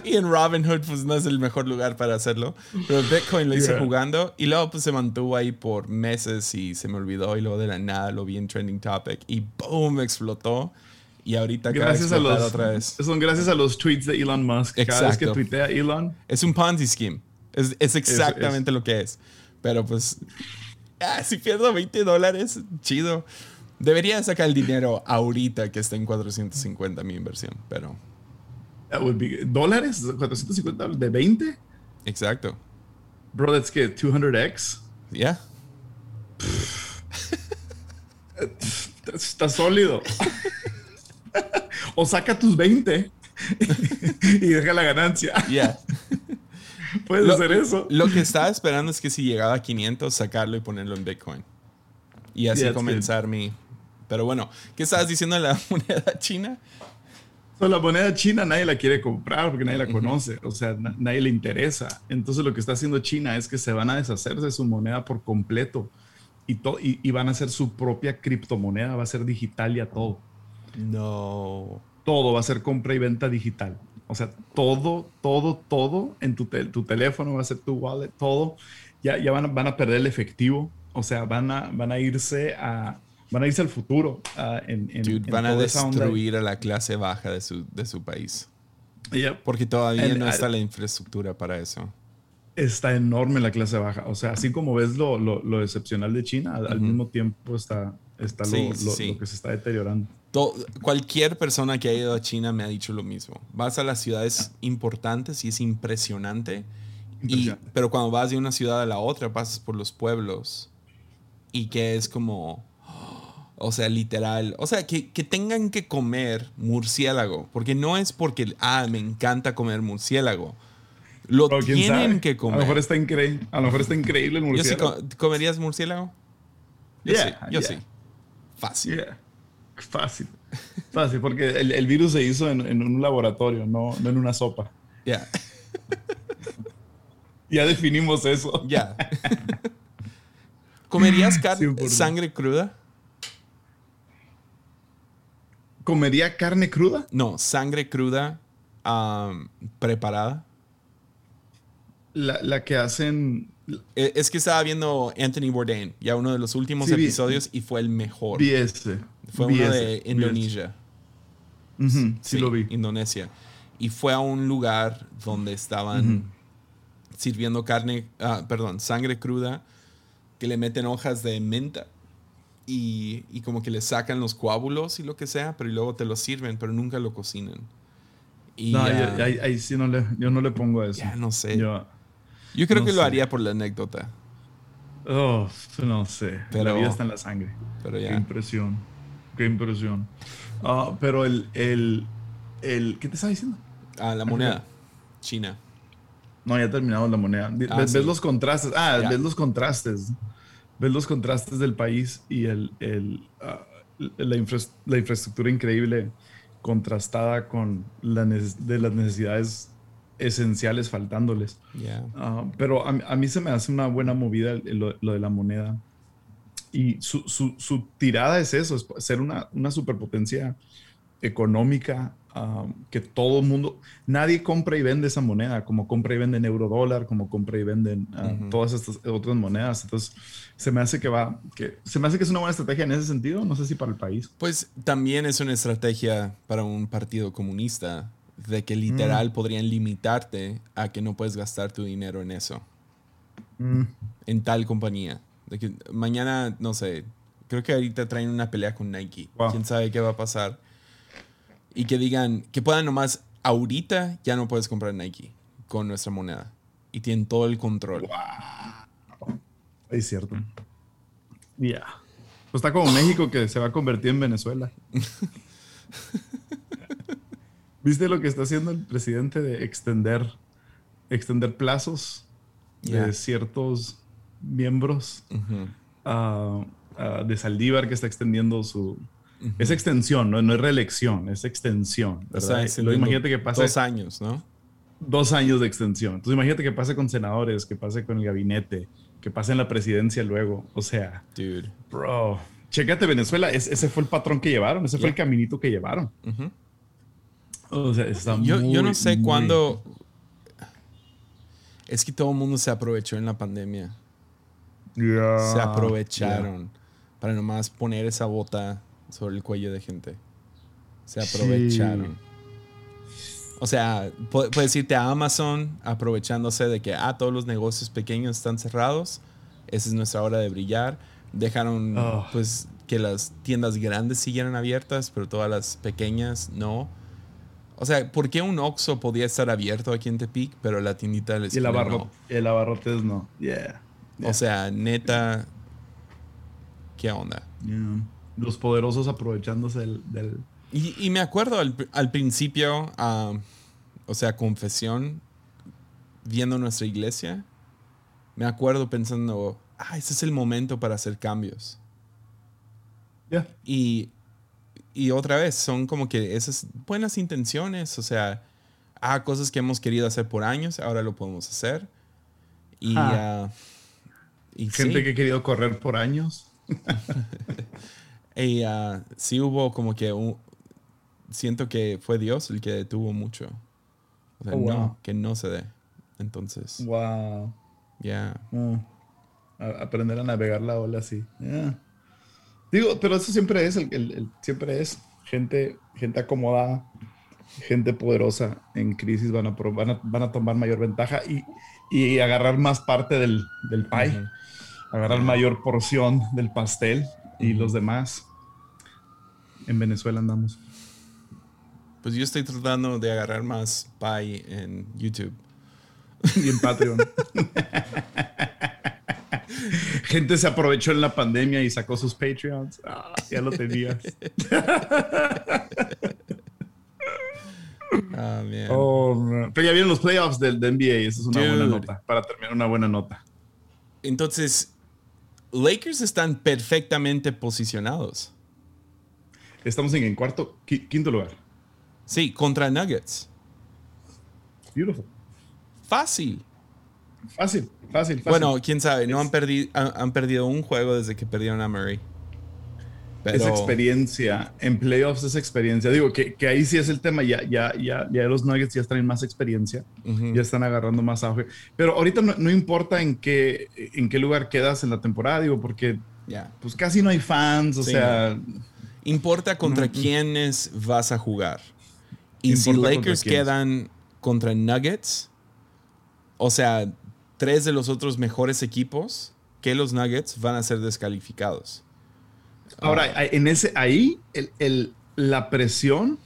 Y en Robinhood, pues no es el mejor lugar para hacerlo. Pero Bitcoin lo hice jugando y luego pues se mantuvo ahí por meses y se me olvidó y luego de la nada lo vi en Trending Topic y ¡boom! explotó. Y ahorita gracias a los, otra vez. Son gracias a los tweets de Elon Musk. Cada vez que tuitea Elon. Es un Ponzi scheme. Es, es exactamente lo que es. Pero pues ah, si pierdo 20 dólares, chido. Debería sacar el dinero ahorita que está en 450 mi inversión, pero... ¿Dólares? ¿450 de 20? Exacto. Bro, that's que 200x. Yeah. Está sólido. o saca tus 20 y deja la ganancia. Yeah. Puedes hacer eso. Lo que estaba esperando es que si llegaba a 500, sacarlo y ponerlo en Bitcoin. Y así comenzar mi... Pero bueno, ¿qué estabas diciendo de la moneda china? La moneda china nadie la quiere comprar porque nadie la conoce, o sea, nadie le interesa. Entonces lo que está haciendo China es que se van a deshacer de su moneda por completo y, y, y van a hacer su propia criptomoneda, va a ser digital y a todo. No. Todo va a ser compra y venta digital. O sea, todo, todo, todo en tu, tu teléfono va a ser tu wallet, todo. ya, ya van, a, van a perder el efectivo, o sea, van a, van a irse a... Van a irse al futuro. ah, en, en- Dude, en van a destruir a la clase baja de su, de su país. Ya, Porque todavía El- no está al- la infraestructura para eso. está enorme la clase baja. O sea, así como ves lo, lo, lo excepcional de China, al, al Ujú. mismo tiempo está, está lo, Sí, lo- sí. lo que se está deteriorando. To- cualquier persona que ha ido a China me ha dicho lo mismo. Vas a las ciudades importantes y es impresionante. Y, Impresionante. pero cuando vas de una ciudad a la otra, pasas por los pueblos y que es como, o sea, literal, o sea, que, que tengan que comer murciélago, porque no es porque, ah, me encanta comer murciélago. Lo tienen sabe. que A lo comer. mejor está increíble. A lo mejor está increíble el Yo sí murciélago. co- ¿Comerías murciélago? Yo Yeah, sí, yo yeah. sí. Fácil. Yeah. Fácil. Fácil, porque el, el virus se hizo en, en un laboratorio, no, no en una sopa. Ya, Ya definimos eso. ya. ¿Comerías car- 100%. sangre cruda? ¿Comería carne cruda? No, sangre cruda preparada. La, la que hacen. E- Es que estaba viendo Anthony Bourdain, ya uno de los últimos Sí, vi- episodios, y fue el mejor. Vi ese. Fue vi uno ese, de Indonesia. sí, lo vi. Indonesia. Y fue a un lugar donde estaban sirviendo carne, ah, perdón, sangre cruda, que le meten hojas de menta y, y como que le sacan los coágulos y lo que sea, pero y luego te lo sirven, pero nunca lo cocinan. Y No, ah, ahí, ahí sí no le, yo no le pongo eso. ya no sé. Yo, Yo, creo no que lo haría por la anécdota, oh, no sé. Pero- la vida está en la sangre. pero Qué impresión. Qué impresión. Ah, pero el, el, el. ¿Qué te estaba diciendo? Ah, la moneda. China. No, ya terminamos la moneda. Ah, ves, sí. ves los contrastes. Ah, ves los contrastes. Ves los contrastes del país y el, el, ah, la, infra- la infraestructura increíble contrastada con la de las necesidades esenciales faltándoles. Ah, pero a, mí- a mí se me hace una buena movida lo, lo de la moneda. Y su, su- su tirada es eso, es ser una, una superpotencia económica ah, que todo el mundo, nadie compra y vende esa moneda, como compra y venden eurodólar, como compra y venden ah, Ujú. todas estas otras monedas. Entonces, se me hace que va, que se me hace que es una buena estrategia en ese sentido, no sé si para el país. Pues también es una estrategia para un partido comunista de que literal podrían limitarte a que no puedes gastar tu dinero en eso, en tal compañía. De que mañana, no sé, creo que ahorita traen una pelea con Nike. Wow. ¿Quién sabe qué va a pasar? Y que digan, que puedan nomás, ahorita ya no puedes comprar Nike con nuestra moneda. Y tienen todo el control. Es cierto. Ya. Pues está como México que se va a convertir en Venezuela. ¿Viste lo que está haciendo el presidente de extender, extender plazos de ciertos miembros ah, ah, de Saldívar que está extendiendo su... Es extensión, no, no es reelección, es extensión. O ¿verdad? sea, Y es luego imagínate que pase Dos años, ¿no? dos años de extensión. Entonces imagínate que pase con senadores, que pase con el gabinete, que pase en la presidencia luego. O sea, Dude. bro, chécate Venezuela, es- ese fue el patrón que llevaron, ese fue el caminito que llevaron. O sea, está Yo, yo no muy, sé muy- cuándo. Es que todo el mundo se aprovechó en la pandemia. Se aprovecharon para nomás poner esa bota sobre el cuello de gente. Se Sí. aprovecharon. O sea, pu- puedes irte a Amazon aprovechándose de que ah, todos los negocios pequeños están cerrados. Esa es nuestra hora de brillar. Dejaron Ah. pues que las tiendas grandes siguieran abiertas, pero todas las pequeñas no. O sea, ¿por qué un Oxxo podía estar abierto aquí en Tepic, pero la tiendita de la Y el, esquina abarro- no? el abarrotes no. Yeah. O sea, neta, ¿qué onda? Yeah. Los poderosos aprovechándose del... del- Y, y me acuerdo al, al principio, ah, o sea, confesión, viendo nuestra iglesia, me acuerdo pensando, ah, ese es el momento para hacer cambios. Yeah. Y, y otra vez, son como que esas buenas intenciones, o sea, ah, cosas que hemos querido hacer por años, ahora lo podemos hacer. Y, Ah. ah, y Gente sí. que ha querido correr por años. Y ah, sí hubo como que un, siento que fue Dios el que detuvo mucho. O sea, Oh, wow. no, que no se dé. Entonces, Wow. Ya. Mm. A- aprender a navegar la ola así. Yeah. Digo, pero eso siempre es, el, el- el- siempre es gente, gente acomodada, gente poderosa en crisis van a, pro- van a, van a tomar mayor ventaja y, y agarrar más parte del, del pie, Ujú. agarrar mayor porción del pastel y los demás. En Venezuela andamos. Pues yo estoy tratando de agarrar más pie en YouTube. y en Patreon. Gente se aprovechó en la pandemia y sacó sus Patreons. Ah, ya lo tenías. Ah, man. Oh. Pero ya vienen los playoffs del, del NBA. Esa es una buena nota. Para terminar, una buena nota. Entonces, Lakers están perfectamente posicionados. Estamos en, en cuarto, qui- quinto lugar. Sí, contra Nuggets. Beautiful. Fácil. Fácil, fácil, fácil. Bueno, quién sabe, no han, perdido han, han perdido un juego desde que perdieron a Murray. Pero, Esa experiencia, en playoffs esa experiencia. Digo que, que ahí sí es el tema, ya, ya, ya, ya los Nuggets ya están en más experiencia, ya están agarrando más auge. Pero ahorita no, no importa en qué, en qué lugar quedas en la temporada, digo, porque ya. pues casi no hay fans, o Sí, sea, Importa contra quiénes vas a jugar. Y si Lakers quedan contra Nuggets, o sea, tres de los otros mejores equipos que los Nuggets van a ser descalificados. Ahora hay- en ese, ahí el, el- la presión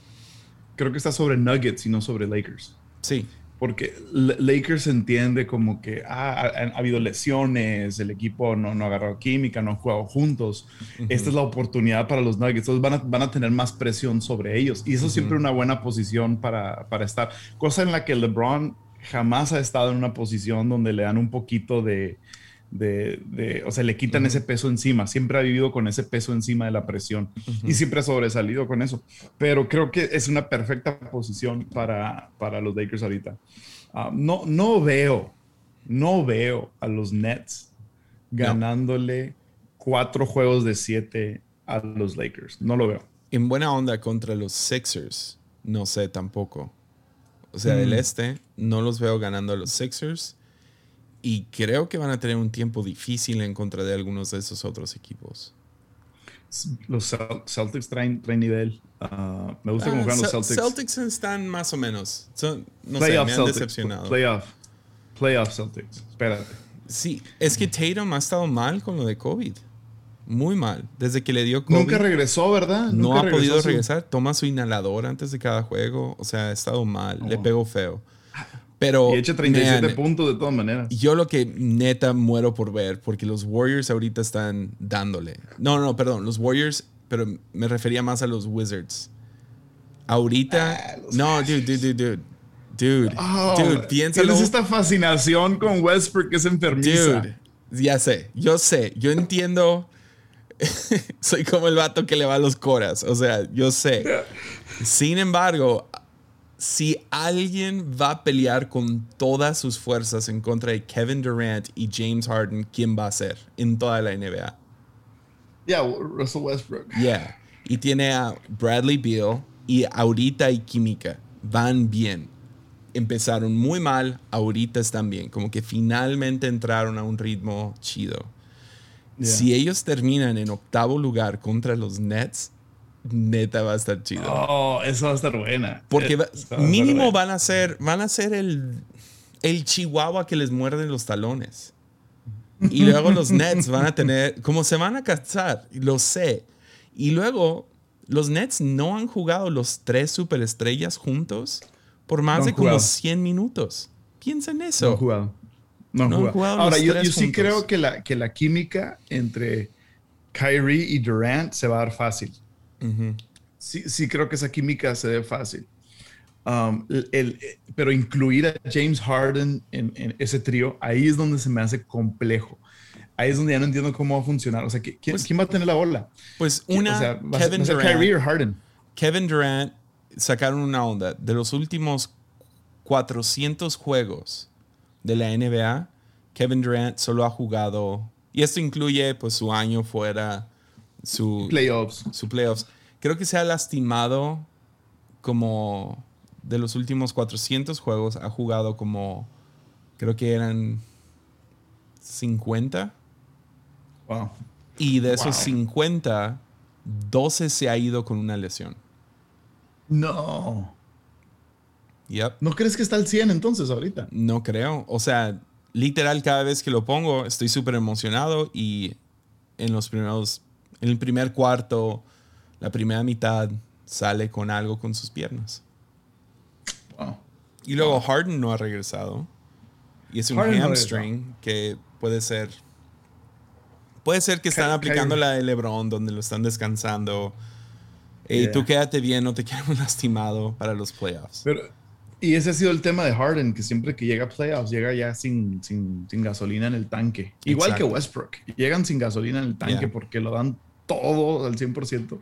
creo que está sobre Nuggets y no sobre Lakers. Sí, Porque Lakers entiende como que ah, ha, ha habido lesiones, el equipo no, no ha agarrado química, no han jugado juntos. Esta es la oportunidad para los Nuggets. Entonces van a, van a tener más presión sobre ellos. Y eso es siempre una buena posición para, para estar. Cosa en la que LeBron jamás ha estado en una posición donde le dan un poquito de... de- de- o sea, le quitan ese peso encima. Siempre ha vivido con ese peso encima de la presión. Y siempre ha sobresalido con eso. Pero creo que es una perfecta posición para, para los Lakers ahorita. Ah, no, no veo, no veo a los Nets ganándole cuatro juegos de siete a los Lakers. No lo veo. en buena onda contra los Sixers, no sé tampoco. O sea, del Mm. este, no los veo ganando a los Sixers. Y creo que van a tener un tiempo difícil en contra de algunos de esos otros equipos. Los Cel- Celtics traen, traen nivel. Ah, me gusta cómo Ah, juegan los Ce- Celtics. Celtics están más o menos. Son- no sé, Playoff me han Celtics. decepcionado. Playoff. Playoff Celtics. Espérate. Sí, es que Tatum ha estado mal con lo de COVID. Muy mal. Desde que le dio COVID. Nunca regresó, ¿verdad? no Nunca ha podido su- regresar. Toma su inhalador antes de cada juego. O sea, ha estado mal. Le Oh. pegó feo. Pero. Y echa 37 man, puntos de todas maneras. Yo lo que neta muero por ver, porque los Warriors ahorita están dándole. No, no, perdón, los Warriors, pero me refería más a los Wizards. Ahorita. Ah, los no, dude, dude, dude, dude. Dude, Oh, dude, piénsalo. Tienes esta fascinación con Westbrook que es enfermiza. Dude, ya sé, yo sé, yo entiendo. Soy como el vato que le va a los coras, o sea, yo sé. Sin embargo, si alguien va a pelear con todas sus fuerzas en contra de Kevin Durant y James Harden, ¿quién va a ser en toda la NBA? Ya, Russell Westbrook. Yeah. Y tiene a Bradley Beal y ahorita hay química. Van bien. Empezaron muy mal, ahorita están bien. Como que finalmente entraron a un ritmo chido. Yeah. Si ellos terminan en octavo lugar contra los Nets, neta va a estar chido. Oh, eso va a estar buena. Porque va- va mínimo buena. van a ser, van a ser el, el chihuahua que les muerde los talones. Y luego los Nets van a tener, como se van a casar, lo sé. Y luego los Nets no han jugado los tres superestrellas juntos por más No de como jugado. 100 minutos. Piensa en No eso. han jugado. No han No jugado. jugado Ahora, yo, yo sí creo que la, que la química entre Kyrie y Durant se va a dar fácil. Sí, sí creo que esa química se ve fácil. Um, el- el- pero incluir a James Harden en, en ese trío, ahí es donde se me hace complejo. Ahí es donde ya no entiendo cómo va a funcionar. O sea, ¿qui- ¿quién, Pues- quién va a tener la bola? Pues ¿Quién- una, o sea, ¿va a ser- Kevin a Durant. Kyrie o Harden? Kevin Durant sacaron una onda. De los últimos 400 juegos de la NBA, Kevin Durant solo ha jugado, y esto incluye pues su año fuera, su, Playoffs. su playoffs. Creo que se ha lastimado como de los últimos 400 juegos, ha jugado como, creo que eran 50. Wow. Y de esos Wow. 50, 12 se ha ido con una lesión. No. Yep. ¿No crees que está al 100 entonces ahorita? No creo. O sea, literal, cada vez que lo pongo, estoy súper emocionado y en los primeros, en el primer cuarto, la primera mitad, sale con algo con sus piernas. Wow. Y luego Harden no ha regresado. Y es un Harden no ha hamstring que puede ser. Puede ser que están Ky- aplicando Kyrie. la de LeBron, donde lo están descansando. Ey, Yeah. tú quédate bien, no te quedamos lastimado para los playoffs. Pero, y ese ha sido el tema de Harden, que siempre que llega a playoffs, llega ya sin, sin, sin gasolina en el tanque. Igual Exacto. que Westbrook. Llegan sin gasolina en el tanque Yeah. porque lo dan todo al 100% Ujú.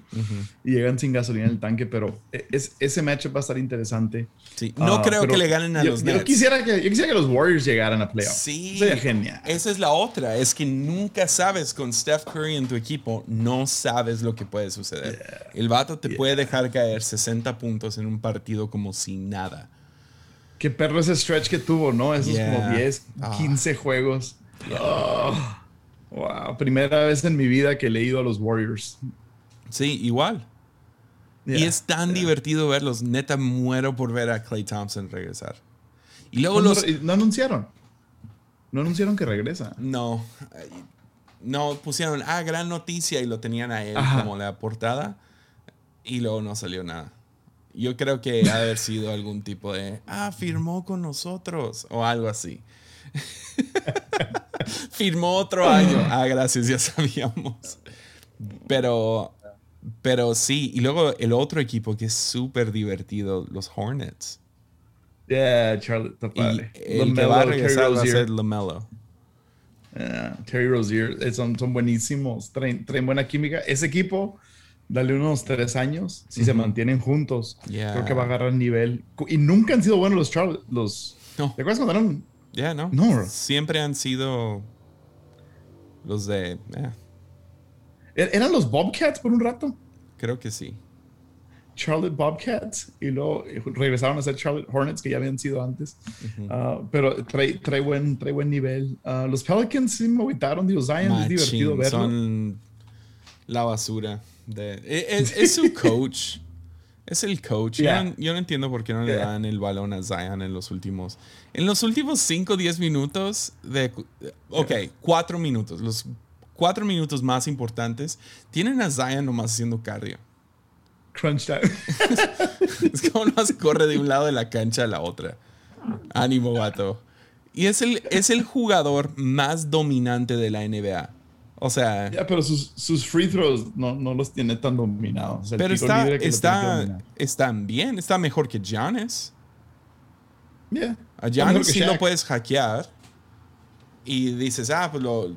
y llegan sin gasolina en el tanque, pero e- es, ese matchup va a estar interesante. Sí. No Ah, creo que le ganen a yo, los yo Nets. quisiera que, yo quisiera que los Warriors llegaran a playoffs. Sí. Sería genial. Esa es la otra. Es que nunca sabes con Steph Curry en tu equipo, no sabes lo que puede suceder. El vato te puede dejar caer 60 puntos en un partido como sin nada. Qué perro ese stretch que tuvo, ¿no? Esos Yeah. como 10, Ah. 15 juegos. Oh, wow, primera vez en mi vida que he leído a los Warriors. Sí, igual. Y Yeah. es tan divertido verlos. Neta, muero por ver a Clay Thompson regresar. Y luego ¿Cuándo los... No anunciaron. No anunciaron que regresa. No. No, pusieron, ah, gran noticia y lo tenían a él Ajá. como la portada. Y luego no salió nada. Yo creo que ha haber sido algún tipo de, ah, firmó con nosotros o algo así. firmó otro año. Ah, gracias, ya sabíamos. Pero, pero sí. Y luego el otro equipo que es súper divertido, los Hornets. Yeah, Charlotte, está Y padre. el que va a Terry regresar va a Rozier. ser LaMelo. Yeah, Terry Rozier, eh, son, son buenísimos, traen, traen buena química. Ese equipo, dale unos tres años, si se mantienen juntos, Yeah. creo que va a agarrar nivel. Y nunca han sido buenos los Charlotte, los... No. ¿Te acuerdas cuando eran Ya, ¿no? No. Siempre han sido los de... eh, Er- Eran los Bobcats por un rato. creo que sí. Charlotte Bobcats. Y luego eh, regresaron a ser Charlotte Hornets, que ya habían sido antes. Ah, pero trae, trae, buen, trae buen nivel. Ah, los Pelicans sí me agüitaron. Digo, Zion es divertido verlo. Son la basura. De, e, es, es su coach. Es el coach. Yo no- Yo, no, entiendo por qué no le dan el balón a Zion en los últimos. En los últimos 5 o 10 minutos de. Ok, 4 minutos. Los 4 minutos más importantes tienen a Zion nomás haciendo cardio. Crunch time. Es como más corre de un lado de la cancha a la otra. Ánimo, vato. Y es el, es el jugador más dominante de la NBA. O sea, Ya, pero sus, sus free throws no, no los tiene tan dominados. O sea, el pero está, está, están bien. Está mejor que Giannis. Yeah. A Giannis sí lo puedes hackear. Y dices, ah, pues lo,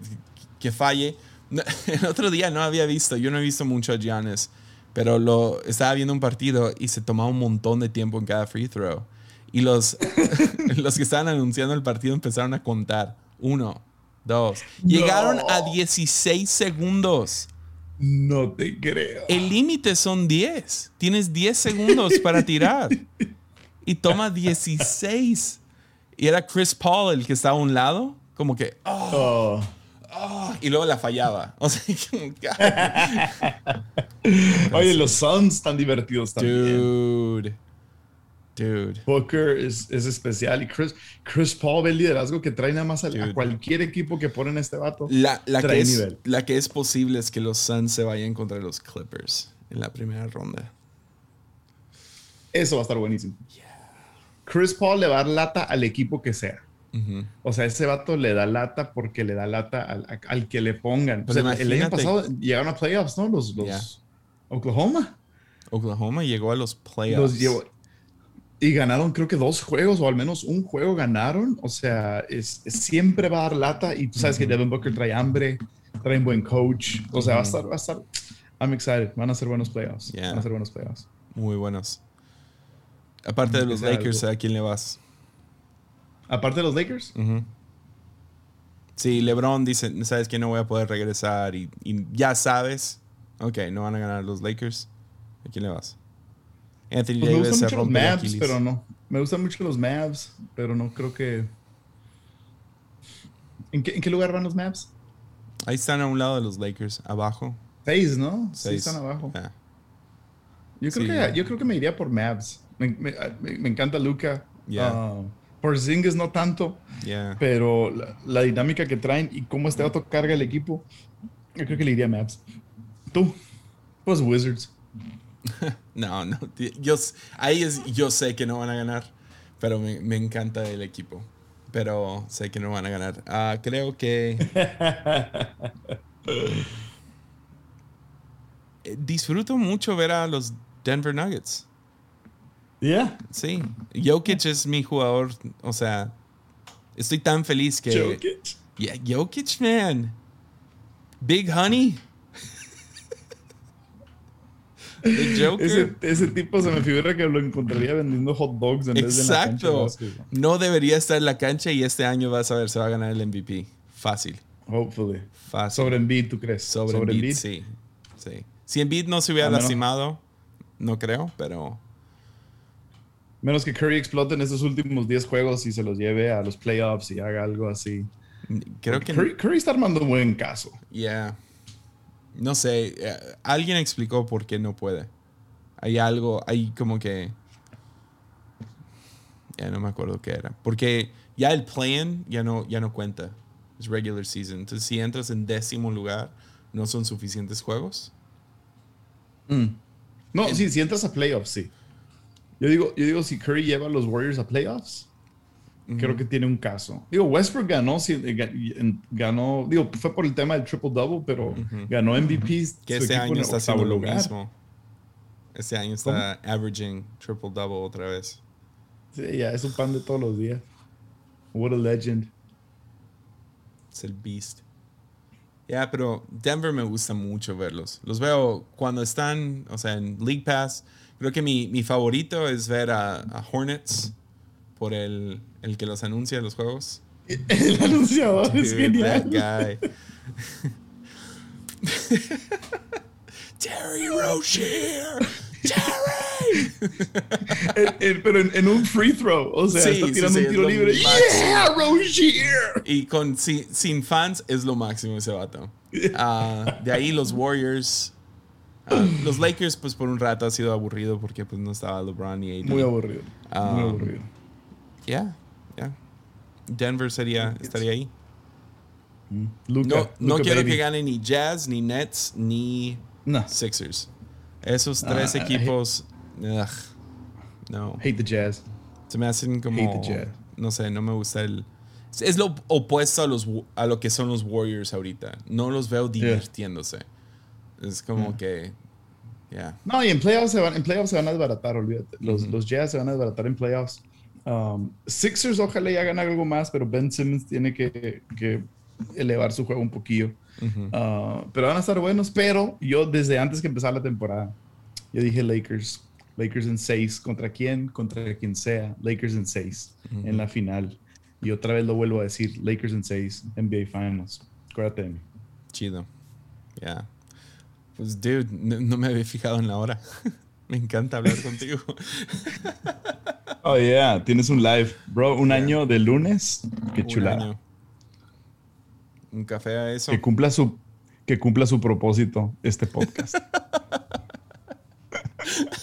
que falle. No, El otro día no había visto, yo no he visto mucho a Giannis, pero lo estaba viendo un partido y se tomaba un montón de tiempo en cada free throw. Y los, los que estaban anunciando el partido empezaron a contar. Uno, dos. Llegaron a 16 segundos. No te creo. El límite son 10. Tienes 10 segundos para tirar. Y toma 16. Y era Chris Paul el que estaba a un lado. Como que, oh, Oh. oh, y luego la fallaba. O sea, que, Oye, los Suns están divertidos también. dude. Dude. Booker es, es especial y Chris, Chris Paul ve el liderazgo que trae nada más a, cualquier equipo que ponen este vato. La, que es, nivel. la que es posible es que los Suns se vayan contra los Clippers en la primera ronda. Eso va a estar buenísimo. Chris Paul le va a dar lata al equipo que sea. O sea, ese vato le da lata porque le da lata al, a- al que le pongan. Pues O sea, el año pasado llegaron a playoffs, ¿no? Los, los Yeah. Oklahoma. Oklahoma llegó a los playoffs. Los llevó. Y ganaron, creo que dos juegos, o al menos un juego ganaron. O sea, es, es- siempre va a dar lata. Y tú sabes que Devin Booker trae hambre, trae un buen coach. O sea, va a estar, va a estar. I'm excited. Van a ser buenos playoffs. Yeah. Van a ser buenos playoffs. Muy buenos. Aparte de los Lakers, algo. ¿a quién le vas? Aparte de los Lakers. Sí, LeBron dice, sabes que no voy a poder regresar y, y ya sabes, ok, no van a ganar los Lakers. ¿A quién le vas? Anthony pues me Davis gustan se mucho los rompe el Mavs, pero no. Me gustan mucho los Mavs, pero no creo que. ¿En qué, ¿En qué lugar van los Mavs? Ahí están a un lado de los Lakers, abajo. Seis, ¿no? Seis, Seis. están abajo. Ah, Yo creo, Sí. que, yo creo que me iría por Mavs. Me, me- me- me encanta Luca. Yeah. por Zingis no tanto, yeah. pero la, la dinámica que traen y cómo este auto carga el equipo, yo creo que le iría a Mavs. ¿Tú? Pues Wizards. No, no. Yo, ahí es, yo sé que no van a ganar, pero me, me encanta el equipo. Pero sé que no van a ganar. Ah, creo que. Eh, Disfruto mucho ver a los Denver Nuggets. Yeah. Sí. Jokic es mi jugador. O sea, estoy tan feliz que. Jokic. Yeah, Jokic, man. Big Honey. The Joker. Ese, ese tipo se me figura que lo encontraría vendiendo hot dogs en vez de en la cancha de Exacto. No debería estar en la cancha y este año vas a ver, se va a ganar el MVP. Fácil. Hopefully. Fácil. Sobre Embiid, ¿tú crees? Sobre, Embiid, sí. sí. Si Embiid no se hubiera menos- lastimado, no creo, pero Menos que Curry explote en estos últimos 10 juegos y se los lleve a los playoffs y haga algo así. creo que... Curry, Curry está armando un buen caso. Yeah. No sé, eh, alguien explicó por qué no puede. Hay algo, hay como que... Ya no me acuerdo qué era. Porque ya el plan ya no, ya no cuenta. Es regular season. Entonces, si entras en décimo lugar, no son suficientes juegos. No, sí, si entras a playoffs, sí. Yo digo, yo digo si Curry lleva a los Warriors a playoffs, creo que tiene un caso. Digo, Westbrook ganó, eh, ganó, digo, fue por el tema del triple double, pero ganó MVP. Que su este equipo en año está haciendo lo mismo. Este año está averaging triple double otra vez. Sí, ya es un pan de todos los días. What a legend. Es el beast. Ya, pero Denver me gusta mucho verlos. Los veo cuando están, o sea, en League Pass. Creo que mi, mi favorito es ver a, a Hornets por el, el que los anuncia los juegos. El anunciador es genial. that guy. Terry Rozier. Terry. En- en- pero en, en un free throw. O sea, Sí, está tirando sí, un tiro libre. ¡Yeah, Rozier! Y con, sin, sin fans es lo máximo ese vato. Ah, de ahí los Warriors. Ah, los Lakers, pues por un rato ha sido aburrido porque pues no estaba LeBron y AD. Muy aburrido. Ah, Muy aburrido. Yeah, yeah. Denver sería, estaría ahí. Luka, No, quiero baby. que gane ni Jazz, ni Nets, ni No. Sixers. Esos tres Ah, equipos. ugh, no. Hate the Jazz. Se me hacen como. Hate the Jazz. No sé, no me gusta el. es- Es lo opuesto a, los, a lo que son los Warriors ahorita. No los veo divirtiéndose. Es como que. Ya. No, y en playoffs se van, en playoffs se van a desbaratar, olvídate. Los, los Jazz se van a desbaratar en playoffs. Um, Sixers ojalá ya hagan algo más, pero Ben Simmons tiene que, que elevar su juego un poquillo. Uh, pero van a estar buenos, pero yo desde antes que empezara la temporada, yo dije Lakers. Lakers en 6. ¿Contra quién? Contra quien sea. Lakers en 6 en la final. Y otra vez lo vuelvo a decir, Lakers en 6, NBA Finals. Acuérdate de mí. Chido. Ya. Pues, dude, no, no me había fijado en la hora. Me encanta hablar contigo. oh, yeah. Tienes un live. Bro, un año de lunes. Qué chulada. Un, un café a eso. Que cumpla su, que cumpla su propósito este podcast.